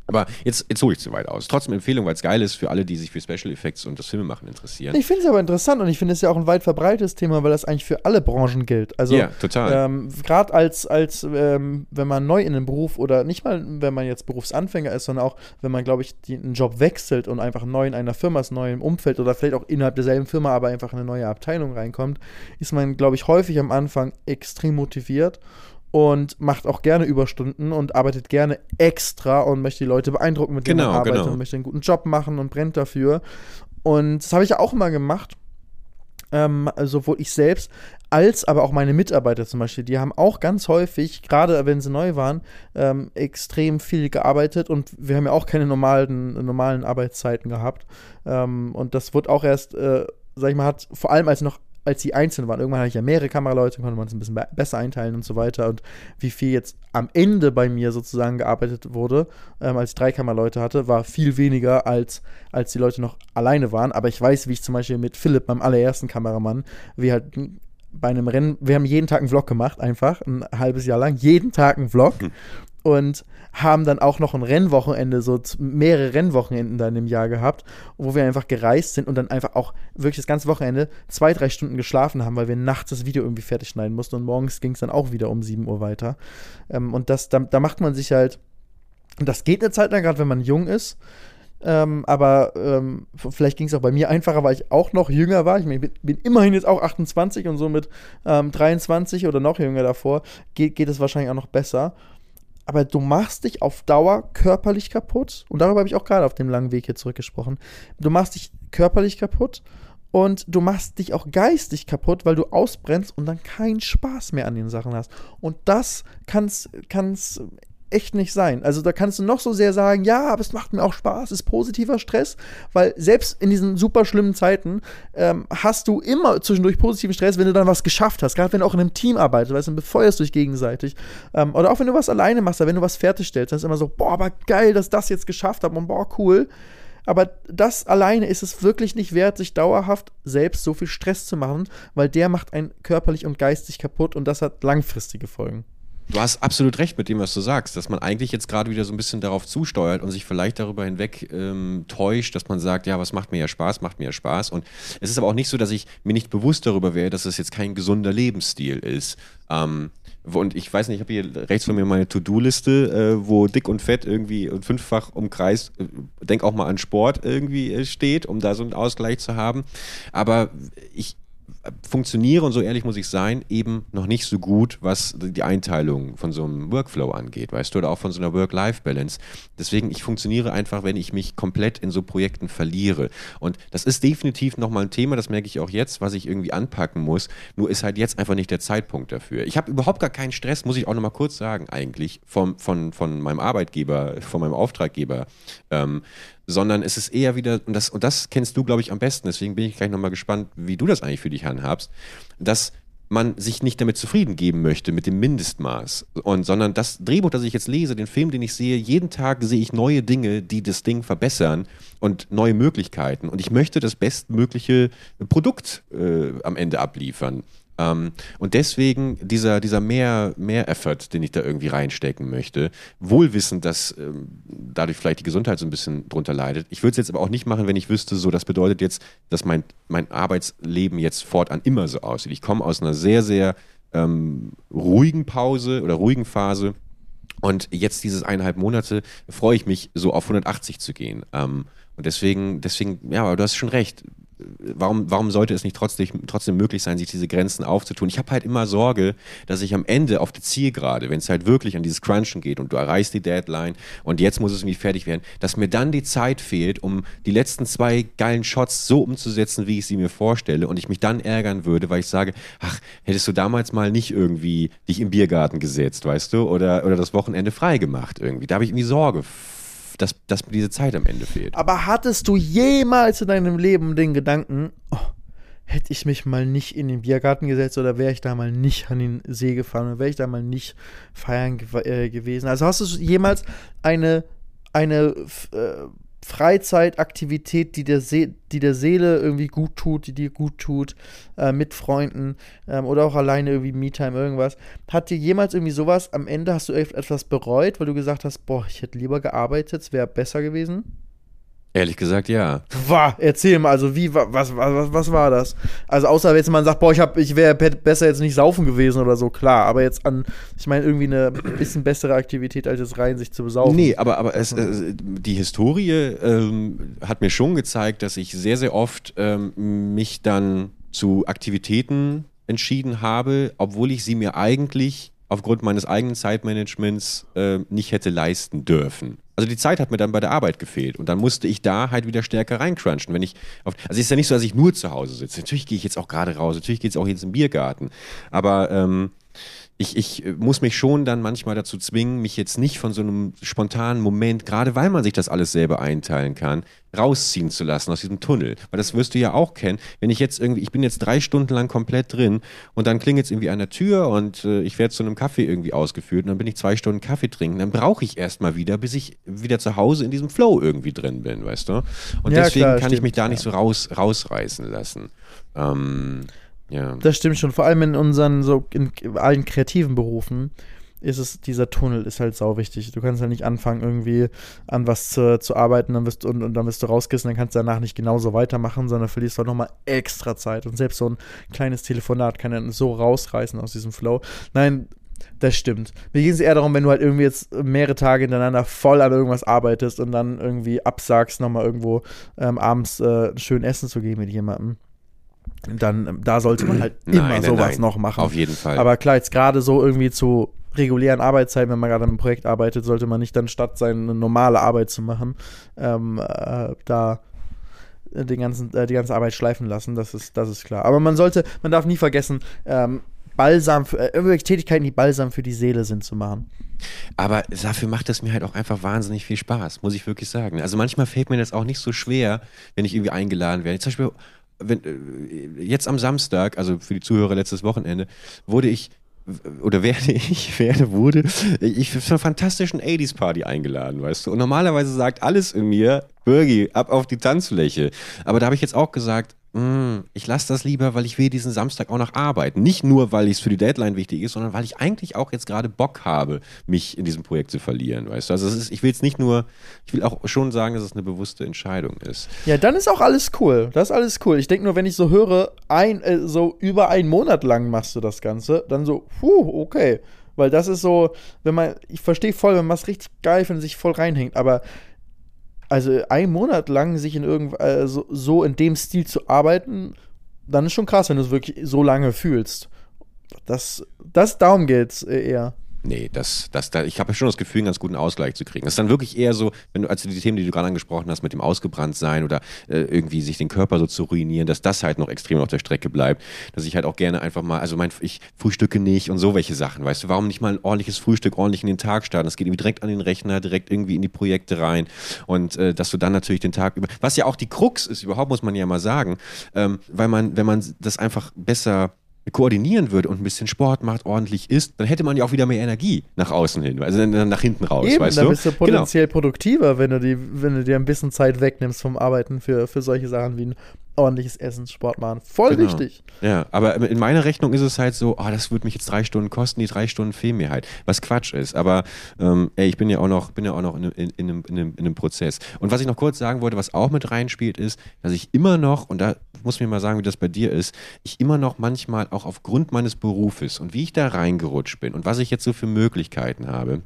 S3: Aber jetzt, jetzt hole ich zu weit aus. Trotzdem Empfehlung, weil es geil ist für alle, die sich für Special Effects und das Filmemachen interessieren.
S2: Ich finde es aber interessant und ich finde es ja auch ein weit verbreitetes Thema, weil das eigentlich für alle Branchen gilt. Also,
S3: ja, total.
S2: Ähm, Gerade als, als ähm, wenn man neu in den Beruf oder nicht mal, wenn man jetzt Berufsanfänger ist, sondern auch, wenn man, glaube ich, die, einen Job wechselt und einfach neu in einer Firma ist, neu im Umfeld oder vielleicht auch innerhalb derselben Firma, aber einfach in eine neue Abteilung reinkommt, ist man, glaube ich, häufig am Anfang extrem motiviert und macht auch gerne Überstunden und arbeitet gerne extra und möchte die Leute beeindrucken, mit denen genau, arbeitet genau. und möchte einen guten Job machen und brennt dafür. Und das habe ich ja auch immer gemacht. Ähm, sowohl ich selbst als aber auch meine Mitarbeiter zum Beispiel, die haben auch ganz häufig, gerade wenn sie neu waren, ähm, extrem viel gearbeitet und wir haben ja auch keine normalen, normalen Arbeitszeiten gehabt. Ähm, und das wurde auch erst, äh, sag ich mal, hat vor allem als noch als sie einzeln waren. Irgendwann hatte ich ja mehrere Kameraleute, konnte man es ein bisschen besser einteilen und so weiter. Und wie viel jetzt am Ende bei mir sozusagen gearbeitet wurde, ähm, als ich drei Kameraleute hatte, war viel weniger, als, als die Leute noch alleine waren. Aber ich weiß, wie ich zum Beispiel mit Philipp, meinem allerersten Kameramann, wie halt bei einem Rennen, wir haben jeden Tag einen Vlog gemacht, einfach, ein halbes Jahr lang, jeden Tag einen Vlog. Und haben dann auch noch ein Rennwochenende, so mehrere Rennwochenenden dann im Jahr gehabt, wo wir einfach gereist sind und dann einfach auch wirklich das ganze Wochenende zwei, drei Stunden geschlafen haben, weil wir nachts das Video irgendwie fertig schneiden mussten und morgens ging es dann auch wieder um 7 Uhr weiter. Ähm, und das, da, da macht man sich halt, das geht eine Zeit lang, gerade wenn man jung ist, Ähm, aber ähm, vielleicht ging es auch bei mir einfacher, weil ich auch noch jünger war. Ich mein, bin, bin immerhin jetzt auch 28 und so mit ähm, 23 oder noch jünger davor geht, geht es wahrscheinlich auch noch besser. Aber du machst dich auf Dauer körperlich kaputt. Und darüber habe ich auch gerade auf dem langen Weg hier zurückgesprochen. Du machst dich körperlich kaputt und du machst dich auch geistig kaputt, weil du ausbrennst und dann keinen Spaß mehr an den Sachen hast. Und das kann es echt nicht sein. Also da kannst du noch so sehr sagen, ja, aber es macht mir auch Spaß, es ist positiver Stress, weil selbst in diesen super schlimmen Zeiten ähm, hast du immer zwischendurch positiven Stress, wenn du dann was geschafft hast. Gerade wenn du auch in einem Team arbeitest, weißt du, dann befeuerst du dich gegenseitig. Ähm, oder auch wenn du was alleine machst, wenn du was fertigstellst, dann ist immer so, boah, aber geil, dass das jetzt geschafft habe und boah, cool. Aber das alleine ist es wirklich nicht wert, sich dauerhaft selbst so viel Stress zu machen, weil der macht einen körperlich und geistig kaputt und das hat langfristige Folgen.
S3: Du hast absolut recht mit dem, was du sagst, dass man eigentlich jetzt gerade wieder so ein bisschen darauf zusteuert und sich vielleicht darüber hinweg ähm, täuscht, dass man sagt, ja, was macht mir ja Spaß, macht mir ja Spaß. Und es ist aber auch nicht so, dass ich mir nicht bewusst darüber wäre, dass es jetzt kein gesunder Lebensstil ist. Ähm, und ich weiß nicht, ich habe hier rechts von mir meine To-Do-Liste, äh, wo dick und fett irgendwie fünffach umkreist, äh, denk auch mal an Sport irgendwie äh, steht, um da so einen Ausgleich zu haben. Aber ich, funktioniere, und so ehrlich muss ich sein, eben noch nicht so gut, was die Einteilung von so einem Workflow angeht, weißt du, oder auch von so einer Work-Life-Balance. Deswegen, ich funktioniere einfach, wenn ich mich komplett in so Projekten verliere. Und das ist definitiv nochmal ein Thema, das merke ich auch jetzt, was ich irgendwie anpacken muss. Nur ist halt jetzt einfach nicht der Zeitpunkt dafür. Ich habe überhaupt gar keinen Stress, muss ich auch nochmal kurz sagen, eigentlich, vom, von, von meinem Arbeitgeber, von meinem Auftraggeber. Ähm, sondern es ist eher wieder, und das, und das kennst du, glaube ich, am besten, deswegen bin ich gleich nochmal gespannt, wie du das eigentlich für dich handhabst, dass man sich nicht damit zufrieden geben möchte, mit dem Mindestmaß. Und, sondern das Drehbuch, das ich jetzt lese, den Film, den ich sehe, jeden Tag sehe ich neue Dinge, die das Ding verbessern und neue Möglichkeiten. Und ich möchte das bestmögliche Produkt äh, am Ende abliefern. Ähm, und deswegen dieser, dieser mehr, mehr Effort, den ich da irgendwie reinstecken möchte, wohlwissend, dass ähm, dadurch vielleicht die Gesundheit so ein bisschen drunter leidet. Ich würde es jetzt aber auch nicht machen, wenn ich wüsste, so das bedeutet jetzt, dass mein, mein Arbeitsleben jetzt fortan immer so aussieht. Ich komme aus einer sehr, sehr ähm, ruhigen Pause oder ruhigen Phase. Und jetzt dieses eineinhalb Monate freue ich mich, so auf 180 zu gehen. Ähm, und deswegen, deswegen, ja, aber du hast schon recht warum, warum sollte es nicht trotzdem, trotzdem möglich sein, sich diese Grenzen aufzutun? Ich habe halt immer Sorge, dass ich am Ende auf der Zielgerade, wenn es halt wirklich an dieses Crunchen geht und du erreichst die Deadline und jetzt muss es irgendwie fertig werden, dass mir dann die Zeit fehlt, um die letzten zwei geilen Shots so umzusetzen, wie ich sie mir vorstelle und ich mich dann ärgern würde, weil ich sage, ach, hättest du damals mal nicht irgendwie dich im Biergarten gesetzt, weißt du, oder, oder das Wochenende frei gemacht irgendwie. Da habe ich irgendwie Sorge dass, dass mir diese Zeit am Ende fehlt.
S2: Aber hattest du jemals in deinem Leben den Gedanken, oh, hätte ich mich mal nicht in den Biergarten gesetzt oder wäre ich da mal nicht an den See gefahren oder wäre ich da mal nicht feiern ge äh, gewesen? Also hast du jemals eine, eine äh, Freizeitaktivität, die der, See die der Seele irgendwie gut tut, die dir gut tut, äh, mit Freunden ähm, oder auch alleine irgendwie Me-Time, irgendwas. Hat dir jemals irgendwie sowas, am Ende hast du etwas bereut, weil du gesagt hast, boah, ich hätte lieber gearbeitet, es wäre besser gewesen?
S3: Ehrlich gesagt, ja.
S2: War, erzähl mal, also wie, was, was, was, was war das? Also außer wenn man sagt, boah, ich, ich wäre besser jetzt nicht saufen gewesen oder so, klar, aber jetzt an, ich meine, irgendwie eine bisschen bessere Aktivität, als jetzt rein sich zu besaufen.
S3: Nee, aber, aber es, äh, die Historie ähm, hat mir schon gezeigt, dass ich sehr, sehr oft ähm, mich dann zu Aktivitäten entschieden habe, obwohl ich sie mir eigentlich aufgrund meines eigenen Zeitmanagements äh, nicht hätte leisten dürfen. Also die Zeit hat mir dann bei der Arbeit gefehlt und dann musste ich da halt wieder stärker reincrunchen. Wenn ich auf, also es ist ja nicht so, dass ich nur zu Hause sitze. Natürlich gehe ich jetzt auch gerade raus, natürlich geht es auch jetzt im Biergarten. Aber ähm, ich, ich muss mich schon dann manchmal dazu zwingen, mich jetzt nicht von so einem spontanen Moment, gerade weil man sich das alles selber einteilen kann, rausziehen zu lassen aus diesem Tunnel. Weil das wirst du ja auch kennen. Wenn ich jetzt irgendwie, ich bin jetzt drei Stunden lang komplett drin und dann klingelt es irgendwie an der Tür und äh, ich werde zu einem Kaffee irgendwie ausgeführt und dann bin ich zwei Stunden Kaffee trinken. Dann brauche ich erstmal wieder, bis ich wieder zu Hause in diesem Flow irgendwie drin bin, weißt du? Und ja, deswegen klar, kann stimmt, ich mich da nicht so raus, rausreißen lassen. Ähm, ja.
S2: Das stimmt schon. Vor allem in unseren, so in allen kreativen Berufen ist es, dieser Tunnel ist halt sau wichtig. Du kannst ja nicht anfangen, irgendwie an was zu, zu arbeiten dann wirst, und, und dann wirst du rausgerissen, dann kannst du danach nicht genauso weitermachen, sondern verlierst halt nochmal extra Zeit. Und selbst so ein kleines Telefonat kann dann so rausreißen aus diesem Flow. Nein, Das stimmt. Mir ging es eher darum, wenn du halt irgendwie jetzt mehrere Tage hintereinander voll an irgendwas arbeitest und dann irgendwie absagst, nochmal irgendwo ähm, abends äh, schön Essen zu gehen mit jemandem. Dann, ähm, da sollte man halt
S3: Nein,
S2: immer
S3: nein,
S2: sowas
S3: nein.
S2: noch machen.
S3: Auf jeden Fall.
S2: Aber klar, jetzt gerade so irgendwie zu regulären Arbeitszeiten, wenn man gerade an einem Projekt arbeitet, sollte man nicht dann statt seine normale Arbeit zu machen, ähm, äh, da den ganzen, äh, die ganze Arbeit schleifen lassen, das ist, das ist klar. Aber man sollte, man darf nie vergessen, ähm, Balsam für, äh, irgendwelche Tätigkeiten, die Balsam für die Seele sind, zu machen.
S3: Aber dafür macht es mir halt auch einfach wahnsinnig viel Spaß, muss ich wirklich sagen. Also manchmal fällt mir das auch nicht so schwer, wenn ich irgendwie eingeladen werde. Zum Beispiel, wenn, äh, jetzt am Samstag, also für die Zuhörer letztes Wochenende, wurde ich oder werde ich, werde, wurde ich für eine fantastischen 80s Party eingeladen, weißt du? Und normalerweise sagt alles in mir, Birgi, ab auf die Tanzfläche. Aber da habe ich jetzt auch gesagt, ich lasse das lieber, weil ich will diesen Samstag auch noch arbeiten. Nicht nur, weil es für die Deadline wichtig ist, sondern weil ich eigentlich auch jetzt gerade Bock habe, mich in diesem Projekt zu verlieren, weißt du? Also es ist, ich will jetzt nicht nur, ich will auch schon sagen, dass es eine bewusste Entscheidung ist.
S2: Ja, dann ist auch alles cool. Das ist alles cool. Ich denke nur, wenn ich so höre, ein, äh, so über einen Monat lang machst du das Ganze, dann so, puh, okay. Weil das ist so, wenn man, ich verstehe voll, wenn man es richtig geil findet, sich voll reinhängt, aber also einen Monat lang sich in irgend, äh, so, so in dem Stil zu arbeiten, dann ist schon krass, wenn du es wirklich so lange fühlst. Das, das darum geht's äh, eher.
S3: Nee, das, das, da, ich habe schon das Gefühl, einen ganz guten Ausgleich zu kriegen. Das ist dann wirklich eher so, wenn du, also die Themen, die du gerade angesprochen hast, mit dem Ausgebranntsein oder äh, irgendwie sich den Körper so zu ruinieren, dass das halt noch extrem auf der Strecke bleibt. Dass ich halt auch gerne einfach mal, also mein, ich frühstücke nicht und so welche Sachen, weißt du, warum nicht mal ein ordentliches Frühstück ordentlich in den Tag starten? Das geht irgendwie direkt an den Rechner, direkt irgendwie in die Projekte rein und äh, dass du dann natürlich den Tag über, was ja auch die Krux ist, überhaupt muss man ja mal sagen, ähm, weil man, wenn man das einfach besser koordinieren würde und ein bisschen Sport macht, ordentlich isst, dann hätte man ja auch wieder mehr Energie nach außen hin, also dann nach hinten raus,
S2: Eben,
S3: weißt
S2: dann
S3: du?
S2: bist du potenziell produktiver, wenn du, die, wenn du dir ein bisschen Zeit wegnimmst vom Arbeiten für, für solche Sachen wie ein ordentliches Essen, Sport machen. Voll
S3: Genau.
S2: richtig.
S3: Ja, aber in meiner Rechnung ist es halt so, ah, das wird mich jetzt drei Stunden kosten, die drei Stunden fehlen mir halt. Was Quatsch ist. Aber ähm, ey, ich bin ja auch noch, bin ja auch noch in, in, in, einem, in einem Prozess. Und was ich noch kurz sagen wollte, was auch mit reinspielt, ist, dass ich immer noch, und da muss mir mal sagen, wie das bei dir ist, ich immer noch manchmal auch aufgrund meines Berufes und wie ich da reingerutscht bin und was ich jetzt so für Möglichkeiten habe,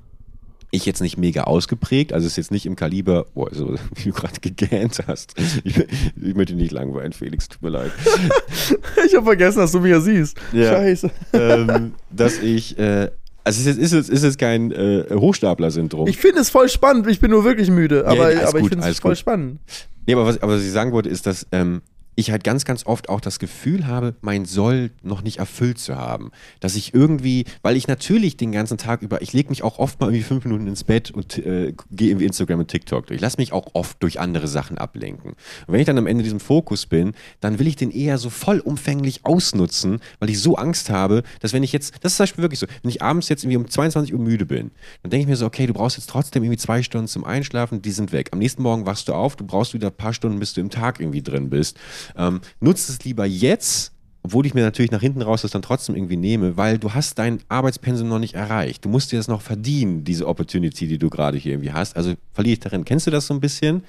S3: ich jetzt nicht mega ausgeprägt, also es ist jetzt nicht im Kaliber, boah, also, wie du gerade gegähnt hast. Ich, ich möchte dich nicht langweilen, Felix, tut mir leid.
S2: Ich habe vergessen, dass du mich ja siehst.
S3: Ja.
S2: Scheiße.
S3: ähm, dass ich, äh, also es ist, ist, jetzt- ist jetzt kein äh, Hochstapler-Syndrom.
S2: Ich finde es voll spannend. Ich bin nur wirklich müde. Aber,
S3: alles
S2: aber ich
S3: gut,
S2: finde es voll
S3: gut.
S2: spannend.
S3: Nee, aber was, aber was ich sagen wollte, ist, dass ähm, ich halt ganz, ganz oft auch das Gefühl habe, mein Soll noch nicht erfüllt zu haben. Dass ich irgendwie, weil ich natürlich den ganzen Tag über, ich lege mich auch oft mal irgendwie fünf Minuten ins Bett und äh, gehe irgendwie Instagram und TikTok durch. Ich lasse mich auch oft durch andere Sachen ablenken. Und wenn ich dann am Ende diesem Fokus bin, dann will ich den eher so vollumfänglich ausnutzen, weil ich so Angst habe, dass wenn ich jetzt, das ist zum Beispiel wirklich so, wenn ich abends jetzt irgendwie um 22 Uhr müde bin, dann denke ich mir so, okay, du brauchst jetzt trotzdem irgendwie zwei Stunden zum Einschlafen, die sind weg. Am nächsten Morgen wachst du auf, du brauchst wieder ein paar Stunden, bis du im Tag irgendwie drin bist. Ähm, nutzt es lieber jetzt, obwohl ich mir natürlich nach hinten raus das dann trotzdem irgendwie nehme, weil du hast dein Arbeitspensum noch nicht erreicht. Du musst dir das noch verdienen, diese Opportunity, die du gerade hier irgendwie hast. Also verliere ich darin. Kennst du das so ein bisschen?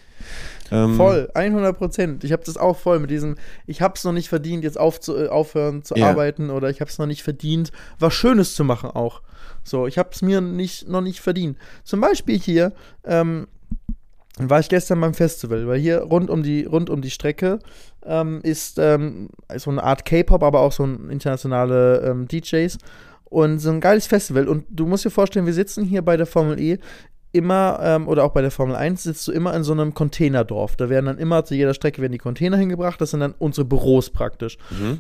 S3: Ähm,
S2: Voll, 100 Prozent. Ich habe das auch voll mit diesem, ich habe es noch nicht verdient, jetzt aufzu, äh, aufhören zu
S3: Ja.
S2: arbeiten oder ich habe es noch nicht verdient, was Schönes zu machen auch. So, ich habe es mir nicht, noch nicht verdient. Zum Beispiel hier ähm, war ich gestern beim Festival, weil hier rund um die, rund um die Strecke ähm, ist ähm, so eine Art K-Pop, aber auch so internationale ähm, DJs und so ein geiles Festival. Und du musst dir vorstellen, wir sitzen hier bei der Formel E immer, ähm, oder auch bei der Formel 1, sitzt du immer in so einem Containerdorf. Da werden dann immer zu jeder Strecke werden die Container hingebracht. Das sind dann unsere Büros praktisch.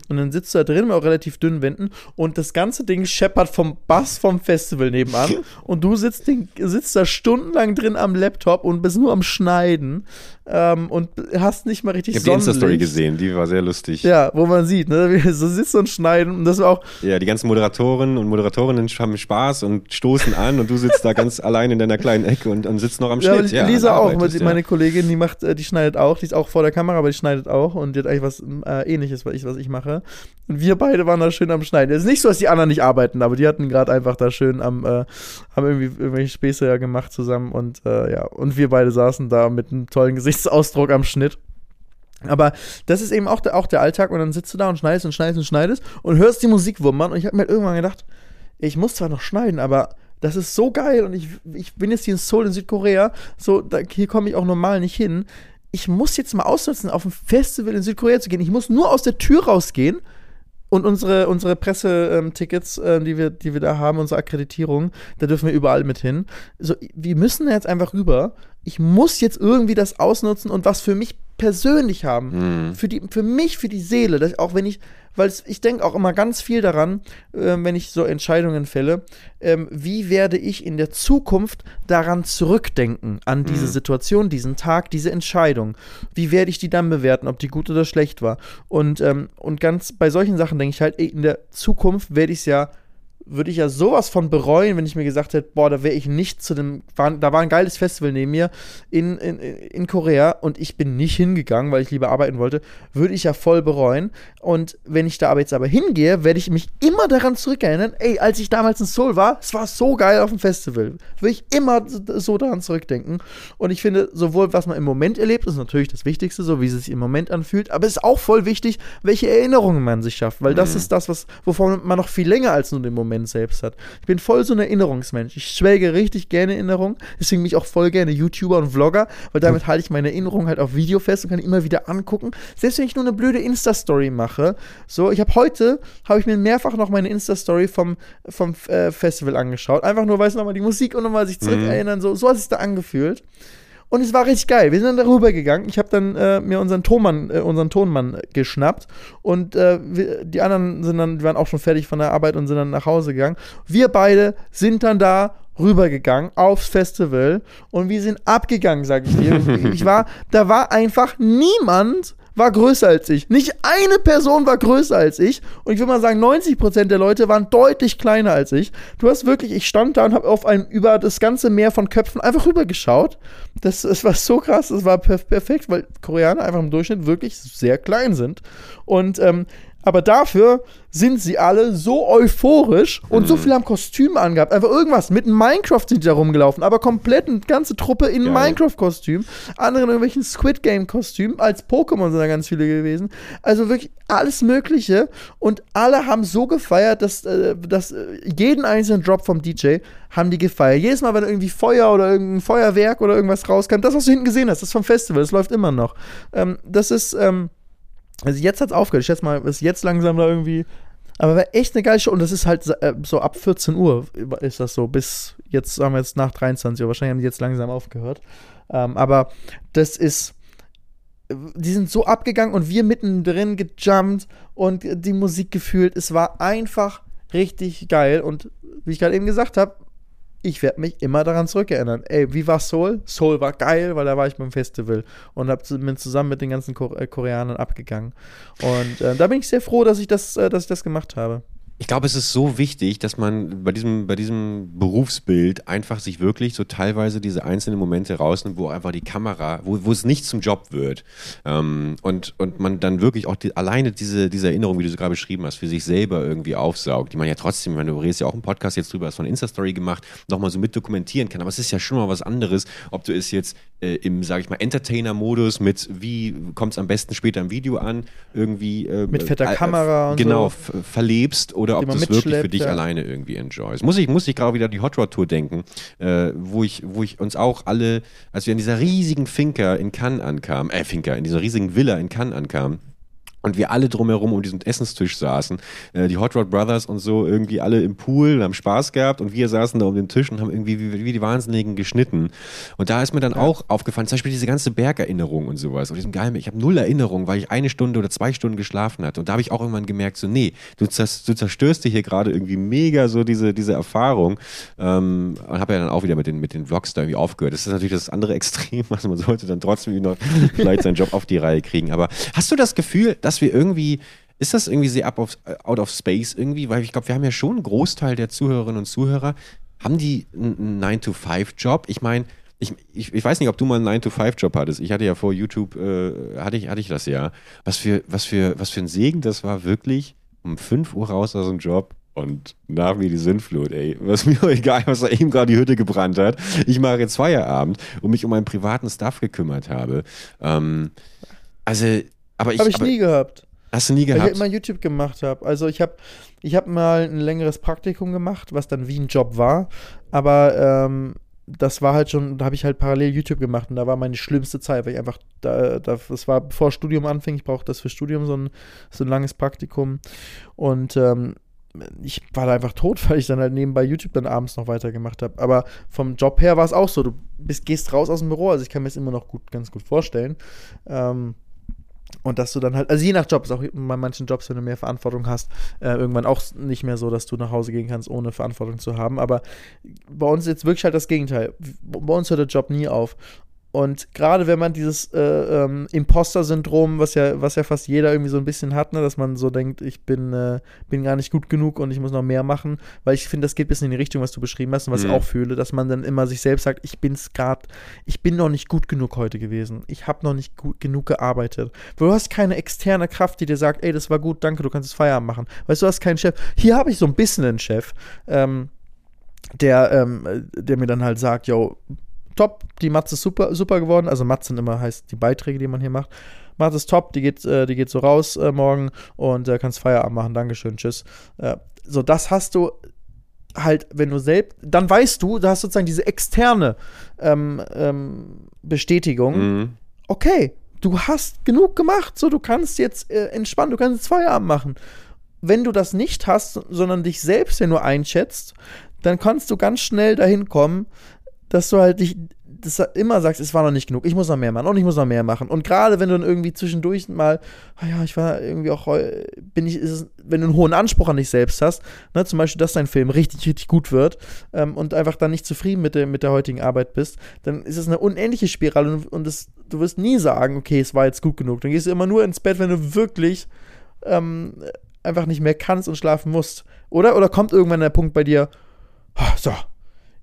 S2: Und dann sitzt du da drin mit auch relativ dünnen Wänden und das ganze Ding scheppert vom Bass vom Festival nebenan. und du sitzt, den, sitzt da stundenlang drin am Laptop und bist nur am Schneiden ähm, und hast nicht mal richtig
S3: Ich habe die Insta-Story gesehen, die war sehr lustig.
S2: Ja, wo man sieht, ne? So sitzt und schneiden und das war auch,
S3: Ja, die ganzen Moderatoren und Moderatorinnen haben Spaß und stoßen an und du sitzt da ganz allein in deiner kleinen Ecke und, und sitzt noch am
S2: Ja,
S3: Schnitt.
S2: aber Lisa auch.
S3: arbeitest,
S2: Meine- Meine Kollegin, die macht, äh, die schneidet auch. Die ist auch vor der Kamera, aber die schneidet auch. Und die hat eigentlich was äh, ähnliches, was ich, was ich mache. Und wir beide waren da schön am Schneiden. Es ist nicht so, dass die anderen nicht arbeiten, aber die hatten gerade einfach da schön am, äh, haben irgendwie irgendwelche Späße ja gemacht zusammen. Und äh, ja, und wir beide saßen da mit einem tollen Gesichtsausdruck am Schnitt. Aber das ist eben auch der, auch der Alltag und dann sitzt du da und schneidest und schneidest und schneidest und hörst die Musik wummern und ich habe mir halt irgendwann gedacht, ich muss zwar noch schneiden, aber das ist so geil und ich, ich bin jetzt hier in Seoul in Südkorea, so, da, hier komme ich auch normal nicht hin. Ich muss jetzt mal ausnutzen, auf ein Festival in Südkorea zu gehen. Ich muss nur aus der Tür rausgehen und unsere, unsere Pressetickets, äh, die, wir, die wir da haben, unsere Akkreditierung, da dürfen wir überall mit hin. So, wir müssen jetzt einfach rüber. Ich muss jetzt irgendwie das ausnutzen und was für mich persönlich haben.
S3: Mhm.
S2: Für, die, für mich, für die Seele. Dass, auch wenn ich, weil ich denke auch immer ganz viel daran, ähm, wenn ich so Entscheidungen fälle, ähm, wie werde ich in der Zukunft daran zurückdenken, an diese Situation, diesen Tag, diese Entscheidung. Wie werde ich die dann bewerten, ob die gut oder schlecht war. Und, ähm, und ganz bei solchen Sachen denke ich halt, ey, in der Zukunft werde ich es ja würde ich ja sowas von bereuen, wenn ich mir gesagt hätte, boah, da wäre ich nicht zu dem, war, da war ein geiles Festival neben mir in, in, in Korea und ich bin nicht hingegangen, weil ich lieber arbeiten wollte, würde ich ja voll bereuen. Und wenn ich da aber jetzt aber hingehe, werde ich mich immer daran zurückerinnern, ey, als ich damals in Seoul war, es war so geil auf dem Festival. Würde ich immer so daran zurückdenken. Und ich finde, sowohl was man im Moment erlebt, ist natürlich das Wichtigste, so wie es sich im Moment anfühlt, aber es ist auch voll wichtig, welche Erinnerungen man sich schafft, weil das ist das, was, wovon man noch viel länger als nur den Moment selbst hat. Ich bin voll so ein Erinnerungsmensch. Ich schwelge richtig gerne Erinnerungen, deswegen bin ich auch voll gerne YouTuber und Vlogger, weil damit halte ich meine Erinnerungen halt auf Video fest und kann immer wieder angucken. Selbst wenn ich nur eine blöde Insta-Story mache. So, ich habe heute, habe ich mir mehrfach noch meine Insta-Story vom, vom äh, Festival angeschaut. Einfach nur, weil es nochmal die Musik und nochmal sich zurückerinnern, so, so hat es da angefühlt. Und es war richtig geil. Wir sind dann darüber gegangen. Ich habe dann äh, mir unseren Tonmann, äh, unseren Tonmann geschnappt und äh, wir, die anderen sind dann, die waren auch schon fertig von der Arbeit und sind dann nach Hause gegangen. Wir beide sind dann da rübergegangen aufs Festival und wir sind abgegangen, sag ich dir. ich war, da war einfach niemand war größer als ich. Nicht eine Person war größer als ich. Und ich würde mal sagen, 90% der Leute waren deutlich kleiner als ich. Du hast wirklich, ich stand da und habe auf ein, über das ganze Meer von Köpfen einfach rübergeschaut. Das, das war so krass, das war perf perfekt, weil Koreaner einfach im Durchschnitt wirklich sehr klein sind. Und ähm, aber dafür sind sie alle so euphorisch und so viel haben Kostüme angehabt. Einfach irgendwas. Mit Minecraft sind die da rumgelaufen, aber komplett eine ganze Truppe in. Minecraft-Kostüm. Andere in irgendwelchen Squid Game-Kostümen. Als Pokémon sind da ganz viele gewesen. Also wirklich alles Mögliche. Und alle haben so gefeiert, dass, äh, dass äh, jeden einzelnen Drop vom DJ haben die gefeiert. Jedes Mal, wenn irgendwie Feuer oder irgendein Feuerwerk oder irgendwas rauskam, das, was du hinten gesehen hast, das ist vom Festival, das läuft immer noch. Ähm, das ist, ähm, also jetzt hat's aufgehört. Ich schätze mal, ist jetzt langsam da irgendwie. Aber war echt eine geile Show. Und das ist halt äh, so ab 14 Uhr ist das so. Bis jetzt, sagen wir jetzt nach 23 Uhr. Wahrscheinlich haben die jetzt langsam aufgehört. Ähm, aber das ist. Die sind so abgegangen und wir mittendrin gejumpt und die Musik gefühlt. Es war einfach richtig geil. Und wie ich gerade eben gesagt habe, ich werde mich immer daran zurückerinnern. Ey, wie war Seoul? Seoul war geil, weil da war ich beim Festival und hab, bin zusammen mit den ganzen äh, Koreanern abgegangen. Und äh, da bin ich sehr froh, dass ich das, äh, dass ich das gemacht habe.
S3: Ich glaube, es ist so wichtig, dass man bei diesem, bei diesem Berufsbild einfach sich wirklich so teilweise diese einzelnen Momente rausnimmt, wo einfach die Kamera, wo, wo es nicht zum Job wird. Ähm, und, und man dann wirklich auch die, alleine diese, diese Erinnerung, wie du sie gerade beschrieben hast, für sich selber irgendwie aufsaugt, die man ja trotzdem, wenn du redest ja auch im Podcast jetzt drüber, hast von Insta-Story gemacht, nochmal so mit dokumentieren kann. Aber es ist ja schon mal was anderes, ob du es jetzt äh, im, sage ich mal, Entertainer-Modus mit, wie kommt es am besten später im Video an, irgendwie äh,
S2: Mit fetter
S3: äh,
S2: Kamera und
S3: genau,
S2: so.
S3: verlebst oder
S2: Die
S3: ob du es wirklich für dich
S2: ja.
S3: alleine irgendwie enjoyst. Muss ich, muss ich gerade wieder an die Hot Rod Tour denken, äh, wo, ich, wo ich uns auch alle, als wir in dieser riesigen Finca in Cannes ankamen, äh, Finca, in dieser riesigen Villa in Cannes ankamen, und wir alle drumherum um diesen Essenstisch saßen, äh, die Hot Rod Brothers und so irgendwie alle im Pool, haben Spaß gehabt und wir saßen da um den Tisch und haben irgendwie wie, wie die Wahnsinnigen geschnitten. Und da ist mir dann auch aufgefallen, zum Beispiel diese ganze Bergerinnerung und sowas, und diesem geilen, ich habe null Erinnerung, weil ich eine Stunde oder zwei Stunden geschlafen hatte. Und da habe ich auch irgendwann gemerkt, so nee, du, du zerstörst dir hier gerade irgendwie mega so diese, diese Erfahrung. Ähm, und habe ja dann auch wieder mit den, mit den Vlogs da irgendwie aufgehört. Das ist natürlich das andere Extrem, also man sollte dann trotzdem noch vielleicht seinen Job auf die Reihe kriegen. Aber hast du das Gefühl, dass wir irgendwie, ist das irgendwie sehr of, out of space irgendwie? Weil ich glaube, wir haben ja schon einen Großteil der Zuhörerinnen und Zuhörer, haben die einen 9-to-5-Job? Ich meine, ich, ich, ich weiß nicht, ob du mal einen 9-to-5-Job hattest. Ich hatte ja vor YouTube, äh, hatte, ich, hatte ich das ja. Was für, was, für, was für ein Segen das war, wirklich um 5 Uhr raus aus dem Job und nach mir die Sinnflut, ey. Was mir egal, was da eben gerade die Hütte gebrannt hat. Ich mache jetzt Feierabend und mich um meinen privaten Stuff gekümmert habe. Ähm, also, aber ich.
S2: Habe ich
S3: aber,
S2: nie gehabt.
S3: Hast du nie
S2: Weil ich
S3: gehabt?
S2: immer YouTube gemacht habe. Also ich habe ich hab mal ein längeres Praktikum gemacht, was dann wie ein Job war. Aber ähm, das war halt schon, da habe ich halt parallel YouTube gemacht und da war meine schlimmste Zeit, weil ich einfach, da, da, das war bevor Studium anfing, ich brauchte das für Studium, so ein, so ein langes Praktikum. Und ähm, ich war da einfach tot, weil ich dann halt nebenbei YouTube dann abends noch weitergemacht habe. Aber vom Job her war es auch so, du bist, gehst raus aus dem Büro, also ich kann mir das immer noch gut, ganz gut vorstellen. Ähm, und dass du dann halt, also je nach Job, ist auch bei manchen Jobs, wenn du mehr Verantwortung hast, äh, irgendwann auch nicht mehr so, dass du nach Hause gehen kannst, ohne Verantwortung zu haben. Aber bei uns jetzt wirklich halt das Gegenteil. Bei uns hört der Job nie auf. Und gerade wenn man dieses äh, ähm, Imposter-Syndrom, was ja, was ja fast jeder irgendwie so ein bisschen hat, ne, dass man so denkt, ich bin, äh, bin gar nicht gut genug und ich muss noch mehr machen, weil ich finde, das geht ein bisschen in die Richtung, was du beschrieben hast und was
S3: Mhm.
S2: ich auch fühle, dass man dann immer sich selbst sagt, ich bin's gerade, ich bin noch nicht gut genug heute gewesen, ich habe noch nicht gut genug gearbeitet. Du hast keine externe Kraft, die dir sagt, ey, das war gut, danke, du kannst jetzt Feierabend machen. Weißt du, du hast keinen Chef. Hier habe ich so ein bisschen einen Chef, ähm, der, ähm, äh, der mir dann halt sagt, yo, top, die Matze ist super, super geworden. Also Matze sind immer heißt die Beiträge, die man hier macht. Matze ist top, die geht, äh, die geht so raus äh, morgen und äh, kannst Feierabend machen. Dankeschön, tschüss. Äh, so, das hast du halt, wenn du selbst, dann weißt du, du hast sozusagen diese externe ähm, ähm, Bestätigung.
S3: Mhm.
S2: Okay, du hast genug gemacht, so du kannst jetzt äh, entspannen, du kannst jetzt Feierabend machen. Wenn du das nicht hast, sondern dich selbst ja nur einschätzt, dann kannst du ganz schnell dahin kommen, dass du halt dich das immer sagst, es war noch nicht genug, ich muss noch mehr machen und ich muss noch mehr machen. Und gerade wenn du dann irgendwie zwischendurch mal, ah ja, ich war irgendwie auch, bin ich, es, wenn du einen hohen Anspruch an dich selbst hast, ne, zum Beispiel, dass dein Film richtig, richtig gut wird ähm, und einfach dann nicht zufrieden mit der, mit der heutigen Arbeit bist, dann ist es eine unendliche Spirale und, und es, du wirst nie sagen, okay, es war jetzt gut genug. Dann gehst du immer nur ins Bett, wenn du wirklich ähm, einfach nicht mehr kannst und schlafen musst. Oder? Oder kommt irgendwann der Punkt bei dir, ah, so,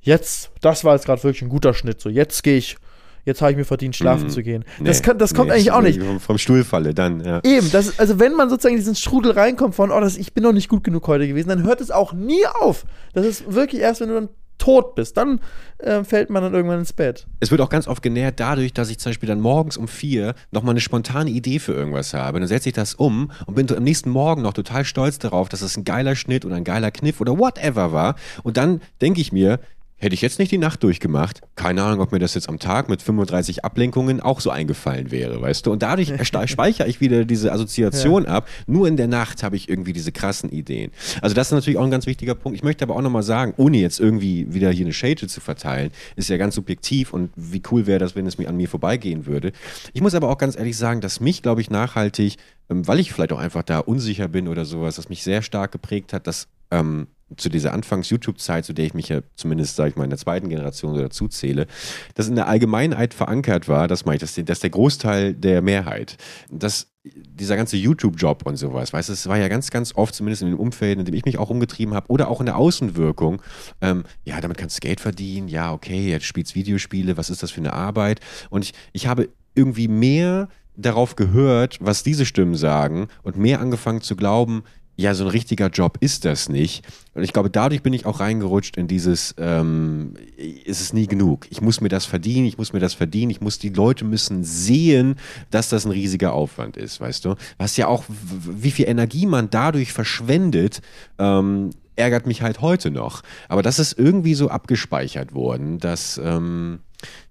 S2: jetzt, das war jetzt gerade wirklich ein guter Schnitt, so, jetzt gehe ich, jetzt habe ich mir verdient, schlafen
S3: Mhm.
S2: zu gehen. das,
S3: Nee,
S2: kann, das kommt
S3: nee,
S2: eigentlich auch nicht.
S3: Vom, Stuhl falle dann, ja.
S2: Eben, das, ist- also wenn man sozusagen in diesen Strudel reinkommt von, oh, das, ich bin noch nicht gut genug heute gewesen, dann hört es auch nie auf. Das ist wirklich erst, wenn du dann tot bist, dann äh, fällt man dann irgendwann ins Bett.
S3: Es wird auch ganz oft genährt dadurch, dass ich zum Beispiel dann morgens um vier nochmal eine spontane Idee für irgendwas habe. Dann setze ich das um und bin am nächsten Morgen noch total stolz darauf, dass es ein geiler Schnitt oder ein geiler Kniff oder whatever war. Und dann denke ich mir, hätte ich jetzt nicht die Nacht durchgemacht, keine Ahnung, ob mir das jetzt am Tag mit 35 Ablenkungen auch so eingefallen wäre, weißt du? Und dadurch speichere ich wieder diese Assoziation ab. Nur in der Nacht habe ich irgendwie diese krassen Ideen. Also das ist natürlich auch ein ganz wichtiger Punkt. Ich möchte aber auch nochmal sagen, ohne jetzt irgendwie wieder hier eine Shade zu verteilen, ist ja ganz subjektiv und wie cool wäre das, wenn es mir an mir vorbeigehen würde. Ich muss aber auch ganz ehrlich sagen, dass mich, glaube ich, nachhaltig, ähm, weil ich vielleicht auch einfach da unsicher bin oder sowas, das mich sehr stark geprägt hat, dass ähm, zu dieser Anfangs-YouTube-Zeit, zu der ich mich ja zumindest, sage ich mal, in der zweiten Generation so dazu zähle, dass in der Allgemeinheit verankert war, das meine ich, dass, dass der Großteil der Mehrheit, dass dieser ganze YouTube-Job und sowas, weißt du, es war ja ganz, ganz oft, zumindest in dem Umfeld, in dem ich mich auch umgetrieben habe, oder auch in der Außenwirkung, ähm, ja, damit kannst du Geld verdienen, ja, okay, jetzt spielst Videospiele, was ist das für eine Arbeit? Und ich, ich habe irgendwie mehr darauf gehört, was diese Stimmen sagen und mehr angefangen zu glauben, ja, so ein richtiger Job ist das nicht. Und ich glaube, dadurch bin ich auch reingerutscht in dieses, ähm, ist es nie genug. Ich muss mir das verdienen, ich muss mir das verdienen, ich muss, die Leute müssen sehen, dass das ein riesiger Aufwand ist, weißt du? Was ja auch, wie viel Energie man dadurch verschwendet, ähm, ärgert mich halt heute noch. Aber das ist irgendwie so abgespeichert worden, dass, ähm,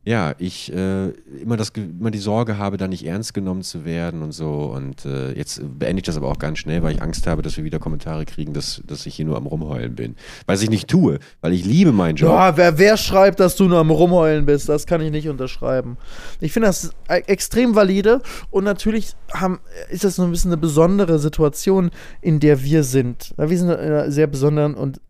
S3: ja, ich äh, immer, das, immer die Sorge habe, da nicht ernst genommen zu werden und so. Und äh, jetzt beende ich das aber auch ganz schnell, weil ich Angst habe, dass wir wieder Kommentare kriegen, dass, dass ich hier nur am Rumheulen bin. Was ich nicht tue, weil ich liebe meinen Job.
S2: Ja, wer, wer schreibt, dass du nur am Rumheulen bist, das kann ich nicht unterschreiben. Ich finde das e- extrem valide und natürlich haben, ist das so ein bisschen eine besondere Situation, in der wir sind. Wir sind in einer sehr besonderen und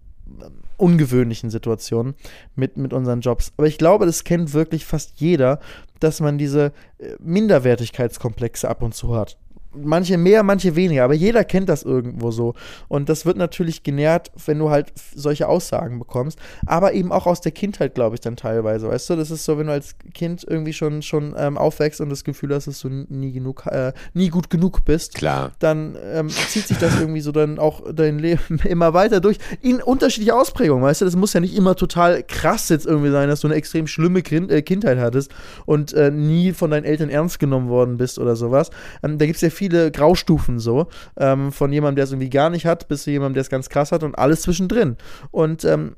S2: ungewöhnlichen Situation mit, mit unseren Jobs. Aber ich glaube, das kennt wirklich fast jeder, dass man diese äh, Minderwertigkeitskomplexe ab und zu hat. Manche mehr, manche weniger, aber jeder kennt das irgendwo so. Und das wird natürlich genährt, wenn du halt solche Aussagen bekommst, aber eben auch aus der Kindheit, glaube ich, dann teilweise. Weißt du, das ist so, wenn du als Kind irgendwie schon, schon ähm, aufwächst und das Gefühl hast, dass du nie genug, äh, nie gut genug bist
S3: Klar.
S2: dann ähm, zieht sich das irgendwie so dann auch dein Leben immer weiter durch. In unterschiedliche Ausprägungen, weißt du? Das muss ja nicht immer total krass jetzt irgendwie sein, dass du eine extrem schlimme kind, äh, Kindheit hattest und äh, nie von deinen Eltern ernst genommen worden bist oder sowas. Ähm, da gibt es ja viele viele Graustufen so. Ähm, von jemandem, der es irgendwie gar nicht hat, bis zu jemandem, der es ganz krass hat und alles zwischendrin. Und ähm,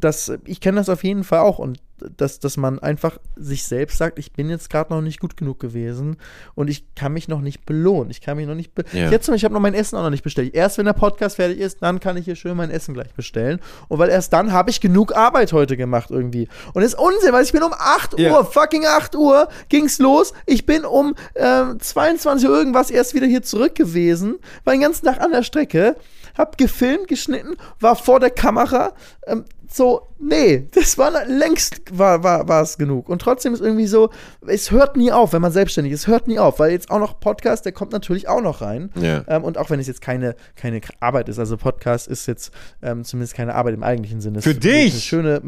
S2: das, ich kenne das auf jeden Fall auch und dass, dass man einfach sich selbst sagt, ich bin jetzt gerade noch nicht gut genug gewesen und ich kann mich noch nicht belohnen. Ich kann mich noch nicht. Be
S3: Ja.
S2: Jetzt ich habe noch mein Essen auch noch nicht bestellt. Erst wenn der Podcast fertig ist, dann kann ich hier schön mein Essen gleich bestellen. Und weil erst dann habe ich genug Arbeit heute gemacht irgendwie. Und das ist Unsinn, weil ich bin um 8
S3: Ja.
S2: Uhr, fucking 8 Uhr, ging's los. Ich bin um ähm, 22 Uhr irgendwas erst wieder hier zurück gewesen, war den ganzen Tag an der Strecke, hab gefilmt, geschnitten, war vor der Kamera. Ähm, so, nee, das war längst war, war, war es genug. Und trotzdem ist irgendwie so, es hört nie auf, wenn man selbstständig ist, es hört nie auf, weil jetzt auch noch Podcast, der kommt natürlich auch noch rein.
S3: Ja.
S2: Ähm, und auch wenn es jetzt keine, keine Arbeit ist, also Podcast ist jetzt ähm, zumindest keine Arbeit im eigentlichen Sinne.
S3: Für dich!
S2: Eine schöne,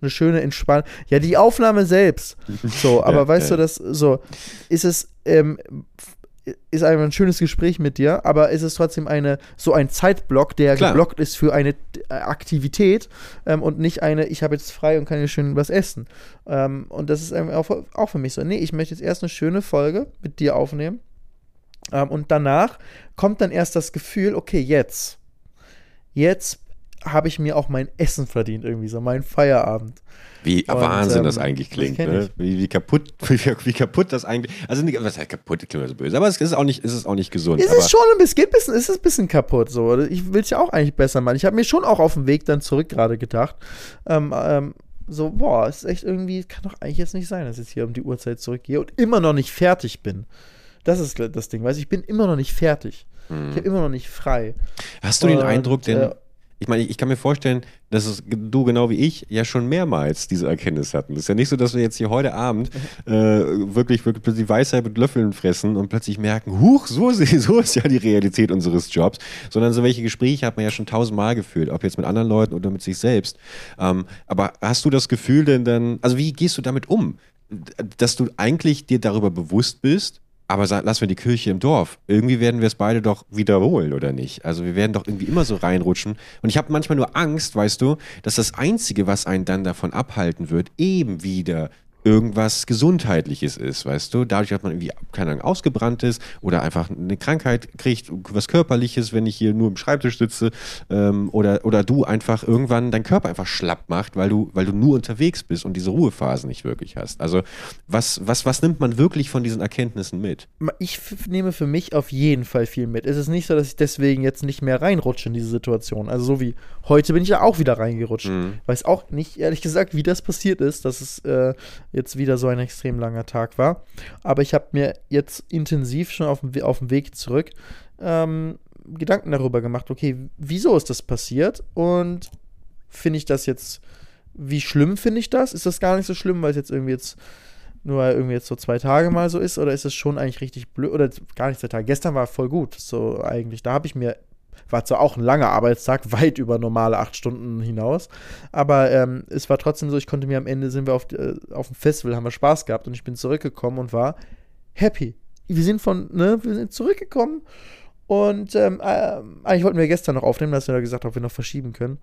S2: eine schöne Entspannung. Ja, die Aufnahme selbst. So, aber
S3: Ja,
S2: weißt
S3: ja.
S2: du, das so, ist es, ähm, ist einfach ein schönes Gespräch mit dir, aber ist es trotzdem eine, so ein Zeitblock, der
S3: Klar.
S2: geblockt ist für eine äh, Aktivität ähm, und nicht eine, ich habe jetzt frei und kann hier schön was essen. Ähm, und das ist einfach auch, auch für mich so. Nee, ich möchte jetzt erst eine schöne Folge mit dir aufnehmen. Ähm, und danach kommt dann erst das Gefühl, okay, jetzt, jetzt habe ich mir auch mein Essen verdient, irgendwie so, mein Feierabend.
S3: Wie
S2: Und,
S3: Wahnsinn
S2: ähm,
S3: das eigentlich
S2: das
S3: klingt,
S2: kenn
S3: ne? wie, wie, kaputt, wie, wie kaputt das eigentlich. Also was heißt kaputt, klingt so böse, aber es ist auch nicht, es ist auch nicht gesund.
S2: Es
S3: aber,
S2: ist schon ein bisschen, bisschen, es ist ein bisschen kaputt. So. Ich will es ja auch eigentlich besser machen. Ich habe mir schon auch auf dem Weg dann zurück gerade gedacht. Ähm, ähm, so, boah, es ist echt irgendwie, kann doch eigentlich jetzt nicht sein, dass ich jetzt hier um die Uhrzeit zurückgehe und immer noch nicht fertig bin. Das ist das Ding, weißt du, ich bin immer noch nicht fertig. Ich habe immer noch nicht frei.
S3: Hast du den
S2: Und,
S3: Eindruck, denn,
S2: äh,
S3: ich meine, ich, kann mir vorstellen, dass es du genau wie ich ja schon mehrmals diese Erkenntnis hatten. Es ist ja nicht so, dass wir jetzt hier heute Abend äh, wirklich, wirklich plötzlich Weisheit mit Löffeln fressen und plötzlich merken, huch, so, ist- so ist ja die Realität unseres Jobs, sondern so welche Gespräche hat man ja schon tausendmal geführt, ob jetzt mit anderen Leuten oder mit sich selbst. Ähm, aber hast du das Gefühl denn dann, also wie gehst du damit um, dass du eigentlich dir darüber bewusst bist, aber lassen wir die Kirche im Dorf. Irgendwie werden wir es beide doch wiederholen, oder nicht? Also wir werden doch irgendwie immer so reinrutschen. Und ich habe manchmal nur Angst, weißt du, dass das Einzige, was einen dann davon abhalten wird, eben wieder irgendwas Gesundheitliches ist, weißt du? Dadurch, dass man irgendwie, keine Ahnung, ausgebrannt ist oder einfach eine Krankheit kriegt, was Körperliches, wenn ich hier nur im Schreibtisch sitze ähm, oder, oder du einfach irgendwann dein Körper einfach schlapp macht, weil du, weil du nur unterwegs bist und diese Ruhephasen nicht wirklich hast. Also was, was, was nimmt man wirklich von diesen Erkenntnissen mit?
S2: ich nehme für mich auf jeden Fall viel mit. Es ist nicht so, dass ich deswegen jetzt nicht mehr reinrutsche in diese Situation. Also so wie heute bin ich ja auch wieder reingerutscht. Weiß auch nicht, ehrlich gesagt, wie das passiert ist, dass es äh, jetzt wieder so ein extrem langer Tag war. Aber ich habe mir jetzt intensiv schon auf dem, auf dem Weg zurück ähm, Gedanken darüber gemacht, okay, wieso ist das passiert? Und finde ich das jetzt, wie schlimm finde ich das? Ist das gar nicht so schlimm, weil es jetzt irgendwie jetzt nur irgendwie jetzt so zwei Tage mal so ist oder ist es schon eigentlich richtig blöd oder gar nicht zwei Tage. Gestern war voll gut, so eigentlich. Da habe ich mir, war zwar auch ein langer Arbeitstag, weit über normale acht Stunden hinaus, aber ähm, es war trotzdem so, ich konnte mir am Ende, sind wir auf, äh, auf dem Festival, haben wir Spaß gehabt und ich bin zurückgekommen und war happy. Wir sind von, ne, wir sind zurückgekommen und ähm, äh, eigentlich wollten wir gestern noch aufnehmen, dass wir da gesagt ob wir noch verschieben können.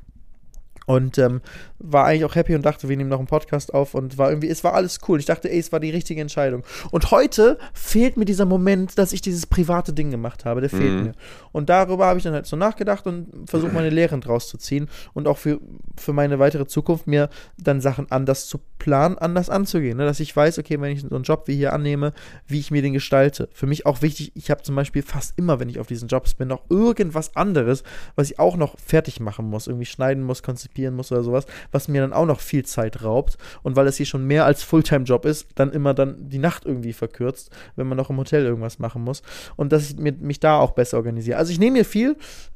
S2: Und ähm, war eigentlich auch happy und dachte, wir nehmen noch einen Podcast auf und war irgendwie, es war alles cool. Ich dachte, ey, es war die richtige Entscheidung. Und heute fehlt mir dieser Moment, dass ich dieses private Ding gemacht habe. Der fehlt
S3: Mhm.
S2: mir. Und darüber habe ich dann halt so nachgedacht und versucht, meine Lehren draus zu ziehen und auch für, für meine weitere Zukunft mir dann Sachen anders zu planen, anders anzugehen. Ne? Dass ich weiß, okay, wenn ich so einen Job wie hier annehme, wie ich mir den gestalte. Für mich auch wichtig, ich habe zum Beispiel fast immer, wenn ich auf diesen Jobs bin, noch irgendwas anderes, was ich auch noch fertig machen muss, irgendwie schneiden muss, konzipieren muss oder sowas, was mir dann auch noch viel Zeit raubt. Und weil es hier schon mehr als Fulltime-Job ist, dann immer dann die Nacht irgendwie verkürzt, wenn man noch im Hotel irgendwas machen muss. Und dass ich mich da auch besser organisiere. Also ich nehme mir viel,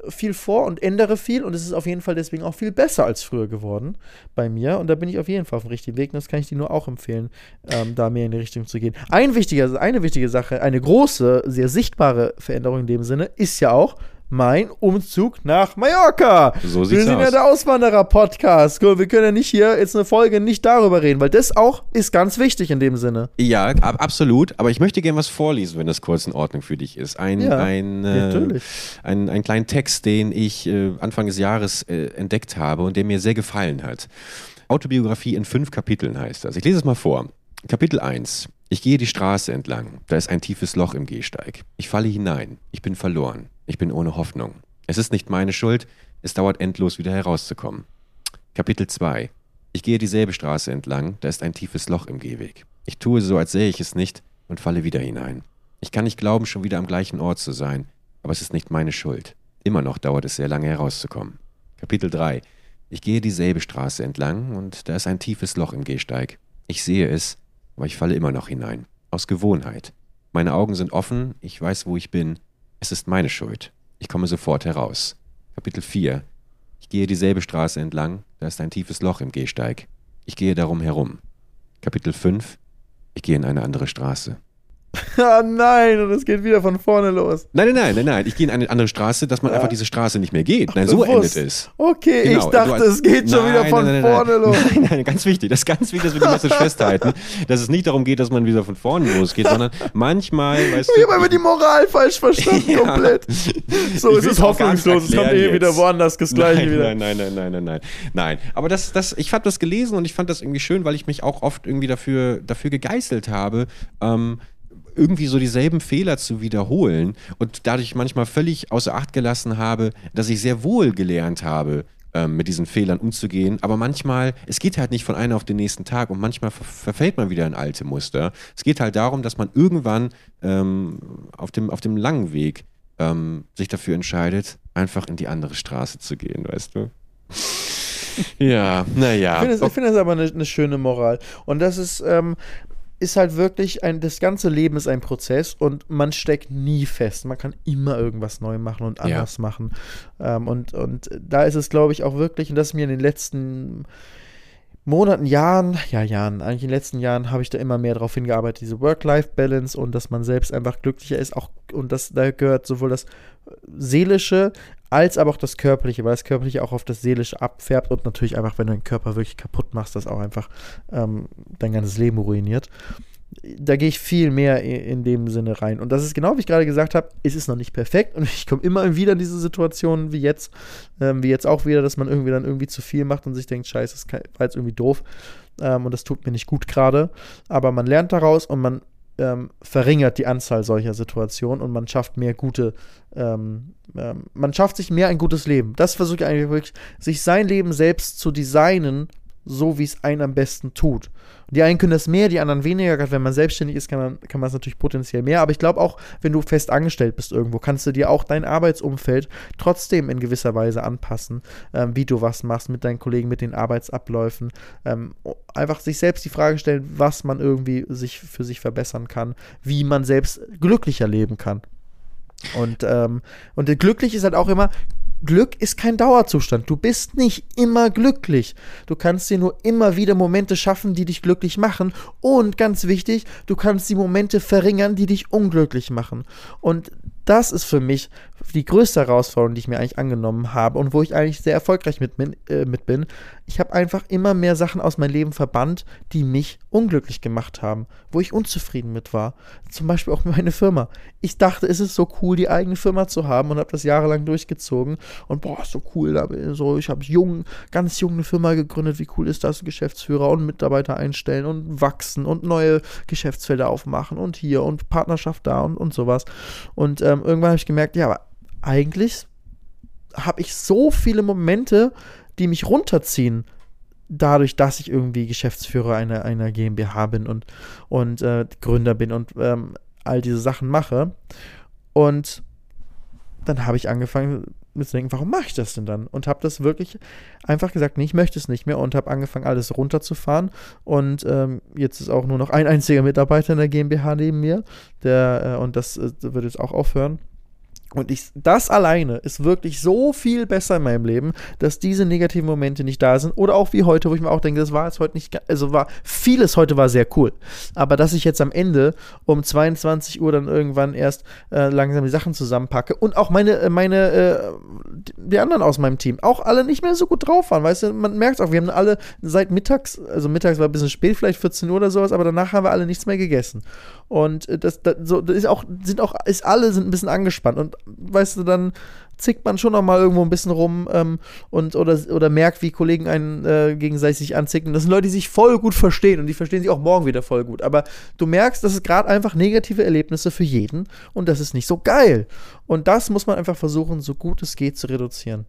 S2: viel vor und ändere viel und es ist auf jeden Fall deswegen auch viel besser als früher geworden bei mir. Und da bin ich auf jeden Fall auf dem richtigen Weg und das kann ich dir nur auch empfehlen, ähm, da mehr in die Richtung zu gehen. Ein wichtiger, eine wichtige Sache, eine große, sehr sichtbare Veränderung in dem Sinne ist ja auch mein Umzug nach Mallorca.
S3: So
S2: Wir
S3: sieht's
S2: sind ja
S3: aus.
S2: der Auswanderer-Podcast. Wir können ja nicht hier jetzt eine Folge nicht darüber reden, weil das auch ist ganz wichtig in dem Sinne.
S3: Ja, ab, absolut. Aber ich möchte gerne was vorlesen, wenn das kurz in Ordnung für dich ist. Ein,
S2: Ja,
S3: ein, äh, ein, einen kleinen Text, den ich äh, Anfang des Jahres äh, entdeckt habe und der mir sehr gefallen hat. Autobiografie in fünf Kapiteln heißt das. Ich lese es mal vor. Kapitel 1. Ich gehe die Straße entlang. Da ist ein tiefes Loch im Gehsteig. Ich falle hinein. Ich bin verloren. Ich bin ohne Hoffnung. Es ist nicht meine Schuld. Es dauert endlos, wieder herauszukommen. Kapitel 2. Ich gehe dieselbe Straße entlang. Da ist ein tiefes Loch im Gehweg. Ich tue so, als sähe ich es nicht und falle wieder hinein. Ich kann nicht glauben, schon wieder am gleichen Ort zu sein, aber es ist nicht meine Schuld. Immer noch dauert es sehr lange herauszukommen. Kapitel 3. Ich gehe dieselbe Straße entlang und da ist ein tiefes Loch im Gehsteig. Ich sehe es, aber ich falle immer noch hinein. Aus Gewohnheit. Meine Augen sind offen, ich weiß, wo ich bin. Es ist meine Schuld. Ich komme sofort heraus. Kapitel 4. Ich gehe dieselbe Straße entlang, da ist ein tiefes Loch im Gehsteig. Ich gehe darum herum. Kapitel 5. Ich gehe in eine andere Straße.
S2: Ah nein, und es geht wieder von vorne los.
S3: Nein, nein, nein, nein, nein. Ich gehe in eine andere Straße, dass man
S2: Ja.
S3: einfach diese Straße nicht mehr geht. Nein, so
S2: Bewusst.
S3: endet es.
S2: Okay,
S3: Genau,
S2: ich dachte, es geht schon
S3: Nein,
S2: wieder von
S3: nein,
S2: vorne los.
S3: Nein, nein, ganz wichtig. Das ist ganz wichtig, dass wir die Message festhalten, dass es nicht darum geht, dass man wieder von vorne losgeht, sondern manchmal, weißt
S2: Ich
S3: du.
S2: habe einfach die Moral falsch verstanden,
S3: Ja.
S2: komplett. So,
S3: Ich
S2: es ist hoffnungslos, es kommt eh wieder
S3: jetzt.
S2: woanders das Gleiche
S3: nein,
S2: wieder.
S3: Nein, nein, nein, nein, nein, nein. Nein. Aber das, das, ich habe das gelesen und ich fand das irgendwie schön, weil ich mich auch oft irgendwie dafür, dafür gegeißelt habe, ähm, irgendwie so dieselben Fehler zu wiederholen und dadurch manchmal völlig außer Acht gelassen habe, dass ich sehr wohl gelernt habe, ähm, mit diesen Fehlern umzugehen. Aber manchmal, es geht halt nicht von einem auf den nächsten Tag und manchmal ver verfällt man wieder in alte Muster. Es geht halt darum, dass man irgendwann ähm, auf, dem, auf dem langen Weg ähm, sich dafür entscheidet, einfach in die andere Straße zu gehen, weißt du? ja, naja.
S2: Ich finde das, ich finde das aber eine, eine schöne Moral. Und das ist, ähm, ist halt wirklich ein, das ganze Leben ist ein Prozess und man steckt nie fest. Man kann immer irgendwas neu machen und anders machen. Ähm, und, und da ist es, glaube ich, auch wirklich, und das ist mir in den letzten Monaten, Jahren, ja, Jahren, eigentlich in den letzten Jahren habe ich da immer mehr darauf hingearbeitet, diese Work-Life-Balance und dass man selbst einfach glücklicher ist, auch und das da gehört sowohl das seelische als aber auch das körperliche, weil das körperliche auch auf das seelische abfärbt und natürlich einfach, wenn du den Körper wirklich kaputt machst, das auch einfach ähm, dein ganzes Leben ruiniert. Da gehe ich viel mehr in dem Sinne rein. Und das ist genau, wie ich gerade gesagt habe, es ist noch nicht perfekt und ich komme immer wieder in diese Situationen wie jetzt, ähm, wie jetzt auch wieder, dass man irgendwie dann irgendwie zu viel macht und sich denkt, scheiße, das war jetzt irgendwie doof ähm, und das tut mir nicht gut gerade. Aber man lernt daraus und man ähm, verringert die Anzahl solcher Situationen und man schafft mehr gute, ähm, ähm, man schafft sich mehr ein gutes Leben. Das versuche ich eigentlich wirklich, sich sein Leben selbst zu designen, so wie es einen am besten tut. Die einen können das mehr, die anderen weniger. Gerade wenn man selbstständig ist, kann man, kann natürlich potenziell mehr. Aber ich glaube auch, wenn du fest angestellt bist irgendwo, kannst du dir auch dein Arbeitsumfeld trotzdem in gewisser Weise anpassen, ähm, wie du was machst mit deinen Kollegen, mit den Arbeitsabläufen. Ähm, einfach sich selbst die Frage stellen, was man irgendwie sich für sich verbessern kann, wie man selbst glücklicher leben kann. Und, ähm, und glücklich ist halt auch immer, Glück ist kein Dauerzustand. Du bist nicht immer glücklich. Du kannst dir nur immer wieder Momente schaffen, die dich glücklich machen. Und ganz wichtig, du kannst die Momente verringern, die dich unglücklich machen. Und das ist für mich die größte Herausforderung, die ich mir eigentlich angenommen habe und wo ich eigentlich sehr erfolgreich mit, bin- äh, mit bin. Ich habe einfach immer mehr Sachen aus meinem Leben verbannt, die mich unglücklich gemacht haben, wo ich unzufrieden mit war. Zum Beispiel auch meine Firma. Ich dachte, es ist so cool, die eigene Firma zu haben und habe das jahrelang durchgezogen. Und boah, so cool. So, ich habe jung, ganz jung eine Firma gegründet. Wie cool ist das? Geschäftsführer und Mitarbeiter einstellen und wachsen und neue Geschäftsfelder aufmachen und hier und Partnerschaft da und, und sowas. Und ähm, irgendwann habe ich gemerkt, ja, aber eigentlich habe ich so viele Momente, die mich runterziehen, dadurch, dass ich irgendwie Geschäftsführer einer, einer GmbH bin und, und äh, Gründer bin und ähm, all diese Sachen mache. Und dann habe ich angefangen mir zu denken, warum mache ich das denn dann? Und habe das wirklich einfach gesagt, nee, ich möchte es nicht mehr und habe angefangen, alles runterzufahren. Und ähm, jetzt ist auch nur noch ein einziger Mitarbeiter in der GmbH neben mir, der, äh, und das äh, wird jetzt auch aufhören. Und ich, das alleine ist wirklich so viel besser in meinem Leben, dass diese negativen Momente nicht da sind. Oder auch wie heute, wo ich mir auch denke, das war jetzt heute nicht, also war, vieles heute war sehr cool. Aber dass ich jetzt am Ende um 22 Uhr dann irgendwann erst äh, langsam die Sachen zusammenpacke und auch meine, äh, meine, äh, die anderen aus meinem Team auch alle nicht mehr so gut drauf waren. Weißt du, man merkt auch, wir haben alle seit mittags, also mittags war ein bisschen spät, vielleicht 14 Uhr oder sowas, aber danach haben wir alle nichts mehr gegessen. Und äh, das, das, so, das ist auch, sind auch, ist alle sind ein bisschen angespannt. Und weißt du, dann zickt man schon noch mal irgendwo ein bisschen rum ähm, und oder, oder merkt, wie Kollegen einen äh, gegenseitig anzicken. Das sind Leute, die sich voll gut verstehen und die verstehen sich auch morgen wieder voll gut. Aber du merkst, das ist gerade einfach negative Erlebnisse für jeden und das ist nicht so geil. Und das muss man einfach versuchen, so gut es geht zu reduzieren.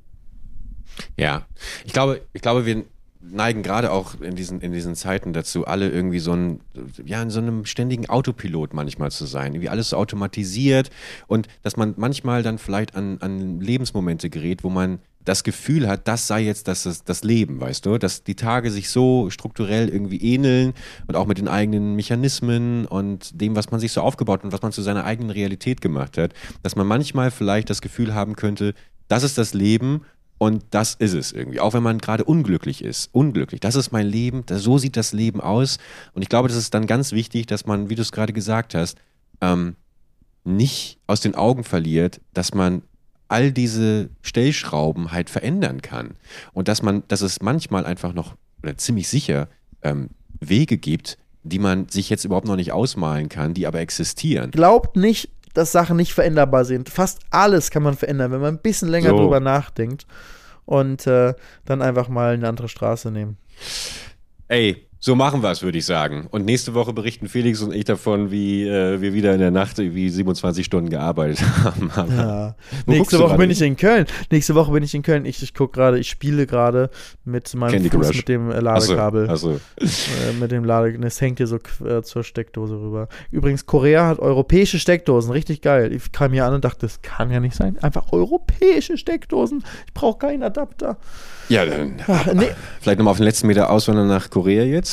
S3: Ja, ich glaube, ich glaube, wir neigen gerade auch in diesen, in diesen Zeiten dazu, alle irgendwie so ein, ja, in so einem ständigen Autopilot manchmal zu sein. Irgendwie alles so automatisiert und dass man manchmal dann vielleicht an, an Lebensmomente gerät, wo man das Gefühl hat, das sei jetzt das, das, das Leben, weißt du? Dass die Tage sich so strukturell irgendwie ähneln und auch mit den eigenen Mechanismen und dem, was man sich so aufgebaut und was man zu seiner eigenen Realität gemacht hat, dass man manchmal vielleicht das Gefühl haben könnte, das ist das Leben und das ist es irgendwie. Auch wenn man gerade unglücklich ist. Unglücklich. Das ist mein Leben. So sieht das Leben aus. Und ich glaube, das ist dann ganz wichtig, dass man, wie du es gerade gesagt hast, ähm, nicht aus den Augen verliert, dass man all diese Stellschrauben halt verändern kann. Und dass man, dass es manchmal einfach noch, oder ziemlich sicher, ähm, Wege gibt, die man sich jetzt überhaupt noch nicht ausmalen kann, die aber existieren.
S2: Glaubt nicht, dass Sachen nicht veränderbar sind. Fast alles kann man verändern, wenn man ein bisschen länger
S3: So.
S2: drüber nachdenkt und äh, dann einfach mal eine andere Straße nehmen.
S3: Ey, so machen wir es, würde ich sagen. Und nächste Woche berichten Felix und ich davon, wie äh, wir wieder in der Nacht wie 27 Stunden gearbeitet haben.
S2: Ja. Nächste Woche bin ich in Köln. Nächste Woche bin ich in Köln. Ich, ich gucke gerade, ich spiele gerade mit meinem
S3: Candy
S2: Fuß
S3: Crush.
S2: mit dem äh,
S3: Achso,
S2: Ladekabel.
S3: achso.
S2: Äh, mit dem Lade, es hängt hier so äh, zur Steckdose rüber. Übrigens, Korea hat europäische Steckdosen, richtig geil. Ich kam hier an und dachte, das kann ja nicht sein. Einfach europäische Steckdosen. Ich brauche keinen Adapter.
S3: Ja, dann
S2: Ach, nee,
S3: vielleicht nochmal auf den letzten Meter auswandern nach Korea jetzt.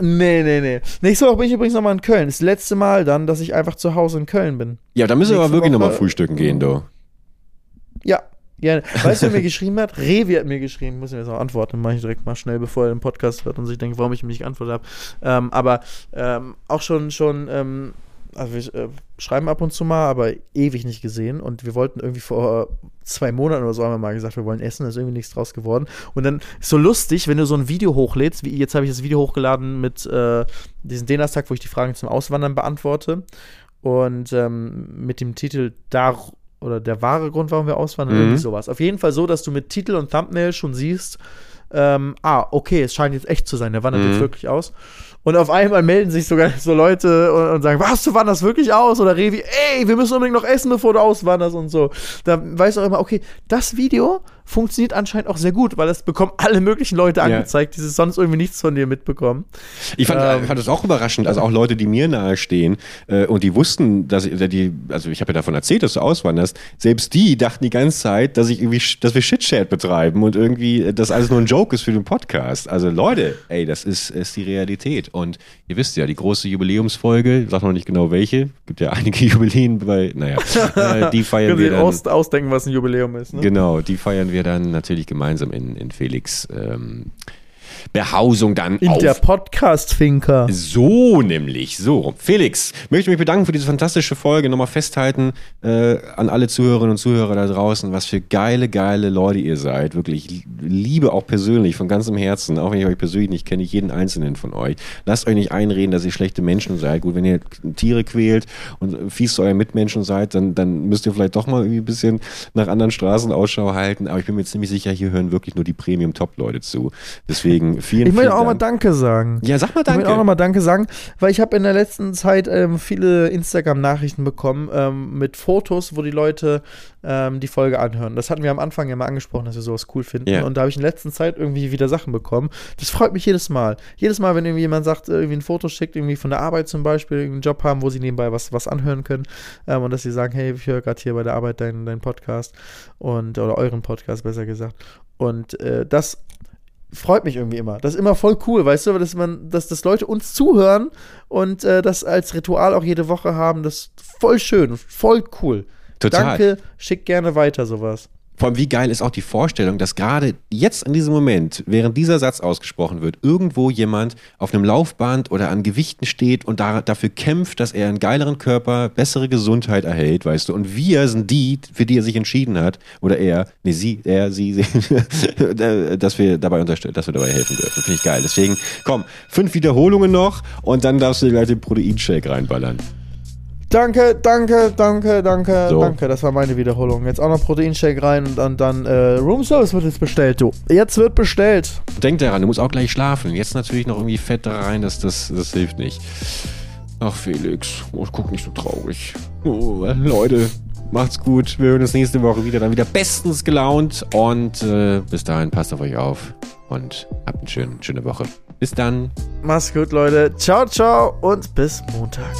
S2: Nee, nee, nee. Nächste Woche bin ich übrigens nochmal in Köln. Das letzte Mal dann, dass ich einfach zu Hause in Köln bin.
S3: Ja, da müssen wir aber wirklich nochmal frühstücken gehen, du.
S2: Ja, gerne. Weißt du, wer mir geschrieben hat? Revi hat mir geschrieben. Muss ich jetzt auch antworten. Mache ich direkt mal schnell, bevor er den Podcast hört und sich denkt, warum ich ihm nicht geantwortet habe. Ähm, aber ähm, auch schon, schon, ähm, also wir äh, schreiben ab und zu mal, aber ewig nicht gesehen. Und wir wollten irgendwie vor zwei Monaten oder so haben wir mal gesagt, wir wollen essen, da ist irgendwie nichts draus geworden. Und dann ist so lustig, wenn du so ein Video hochlädst, wie jetzt habe ich das Video hochgeladen mit äh, diesem Donnerstag, wo ich die Fragen zum Auswandern beantworte. Und ähm, mit dem Titel Dar oder der wahre Grund, warum wir auswandern,
S3: Mhm.
S2: irgendwie sowas. Auf jeden Fall so, dass du mit Titel und Thumbnail schon siehst, ähm, ah, okay, es scheint jetzt echt zu sein, der wandert
S3: Mhm.
S2: jetzt wirklich aus. Und auf einmal melden sich sogar so Leute und, und sagen, was, du wanderst wirklich aus? Oder Revi, ey, wir müssen unbedingt noch essen, bevor du auswanderst und so. Da weißt du auch immer, okay, das Video funktioniert anscheinend auch sehr gut, weil das bekommen alle möglichen Leute
S3: Ja.
S2: angezeigt, die sonst irgendwie nichts von dir mitbekommen.
S3: Ich fand,
S2: Ähm.
S3: äh, fand das auch überraschend, also auch Leute, die mir nahestehen äh, und die wussten, dass ich, die, also ich habe ja davon erzählt, dass du auswanderst, selbst die dachten die ganze Zeit, dass ich irgendwie, dass wir Shit-Chat betreiben und irgendwie äh, das alles nur ein Joke ist für den Podcast. Also Leute, ey, das ist, ist die Realität. Und ihr wisst ja, die große Jubiläumsfolge, ich sag noch nicht genau welche, gibt ja einige Jubiläen bei, naja, äh, die feiern wir dann.
S2: aus, ausdenken, was ein Jubiläum ist. Ne?
S3: Genau, die feiern wir dann natürlich gemeinsam in, in Felix ähm, Behausung dann
S2: In
S3: auf.
S2: der Podcast-Finker.
S3: So nämlich, so. Felix, möchte mich bedanken für diese fantastische Folge. Nochmal festhalten äh, an alle Zuhörerinnen und Zuhörer da draußen, was für geile, geile Leute ihr seid. Wirklich, ich liebe auch persönlich, von ganzem Herzen, auch wenn ich euch persönlich nicht kenne, ich jeden einzelnen von euch. Lasst euch nicht einreden, dass ihr schlechte Menschen seid. Gut, wenn ihr Tiere quält und fies zu euren Mitmenschen seid, dann, dann müsst ihr vielleicht doch mal irgendwie ein bisschen nach anderen Straßen Ausschau halten. Aber ich bin mir ziemlich sicher, hier hören wirklich nur die Premium-Top-Leute zu. Deswegen vielen,
S2: Ich möchte
S3: vielen
S2: auch mal
S3: Dank.
S2: Danke sagen.
S3: Ja, sag mal
S2: Ich
S3: danke.
S2: will auch nochmal Danke sagen, weil ich habe in der letzten Zeit ähm, viele Instagram-Nachrichten bekommen ähm, mit Fotos, wo die Leute ähm, die Folge anhören. Das hatten wir am Anfang ja mal angesprochen, dass wir sowas cool finden.
S3: Ja.
S2: Und da habe ich in der letzten Zeit irgendwie wieder Sachen bekommen. Das freut mich jedes Mal. Jedes Mal, wenn irgendwie jemand sagt, äh, irgendwie ein Foto schickt, irgendwie von der Arbeit zum Beispiel, einen Job haben, wo sie nebenbei was, was anhören können. Ähm, und dass sie sagen, hey, ich höre gerade hier bei der Arbeit deinen deinen Podcast und oder euren Podcast besser gesagt. Und äh, das freut mich irgendwie immer. Das ist immer voll cool, weißt du, dass man, dass, dass Leute uns zuhören und äh, das als Ritual auch jede Woche haben. Das ist voll schön, voll cool.
S3: Total.
S2: Danke, schick gerne weiter sowas.
S3: Vor allem, wie geil ist auch die Vorstellung, dass gerade jetzt in diesem Moment, während dieser Satz ausgesprochen wird, irgendwo jemand auf einem Laufband oder an Gewichten steht und da, dafür kämpft, dass er einen geileren Körper, bessere Gesundheit erhält, weißt du. Und wir sind die, für die er sich entschieden hat, oder er, nee, sie, er, sie, sie dass wir dabei unterstützen, dass wir dabei helfen dürfen. Finde ich geil. Deswegen, komm, fünf Wiederholungen noch und dann darfst du dir gleich den Proteinshake reinballern.
S2: Danke, danke, danke, danke,
S3: So.
S2: danke. Das war meine Wiederholung. Jetzt auch noch Proteinshake rein und dann, dann äh, Room Service wird jetzt bestellt, du. Jetzt wird bestellt.
S3: Denk daran, du musst auch gleich schlafen. Jetzt natürlich noch irgendwie Fett da rein, das, das, das hilft nicht. Ach, Felix, oh, guck nicht so traurig. Oh, Leute, macht's gut. Wir hören uns nächste Woche wieder. Dann wieder bestens gelaunt. Und äh, bis dahin, passt auf euch auf. Und habt eine schöne, schöne Woche. Bis dann.
S2: Mach's gut, Leute. Ciao, ciao und bis Montag.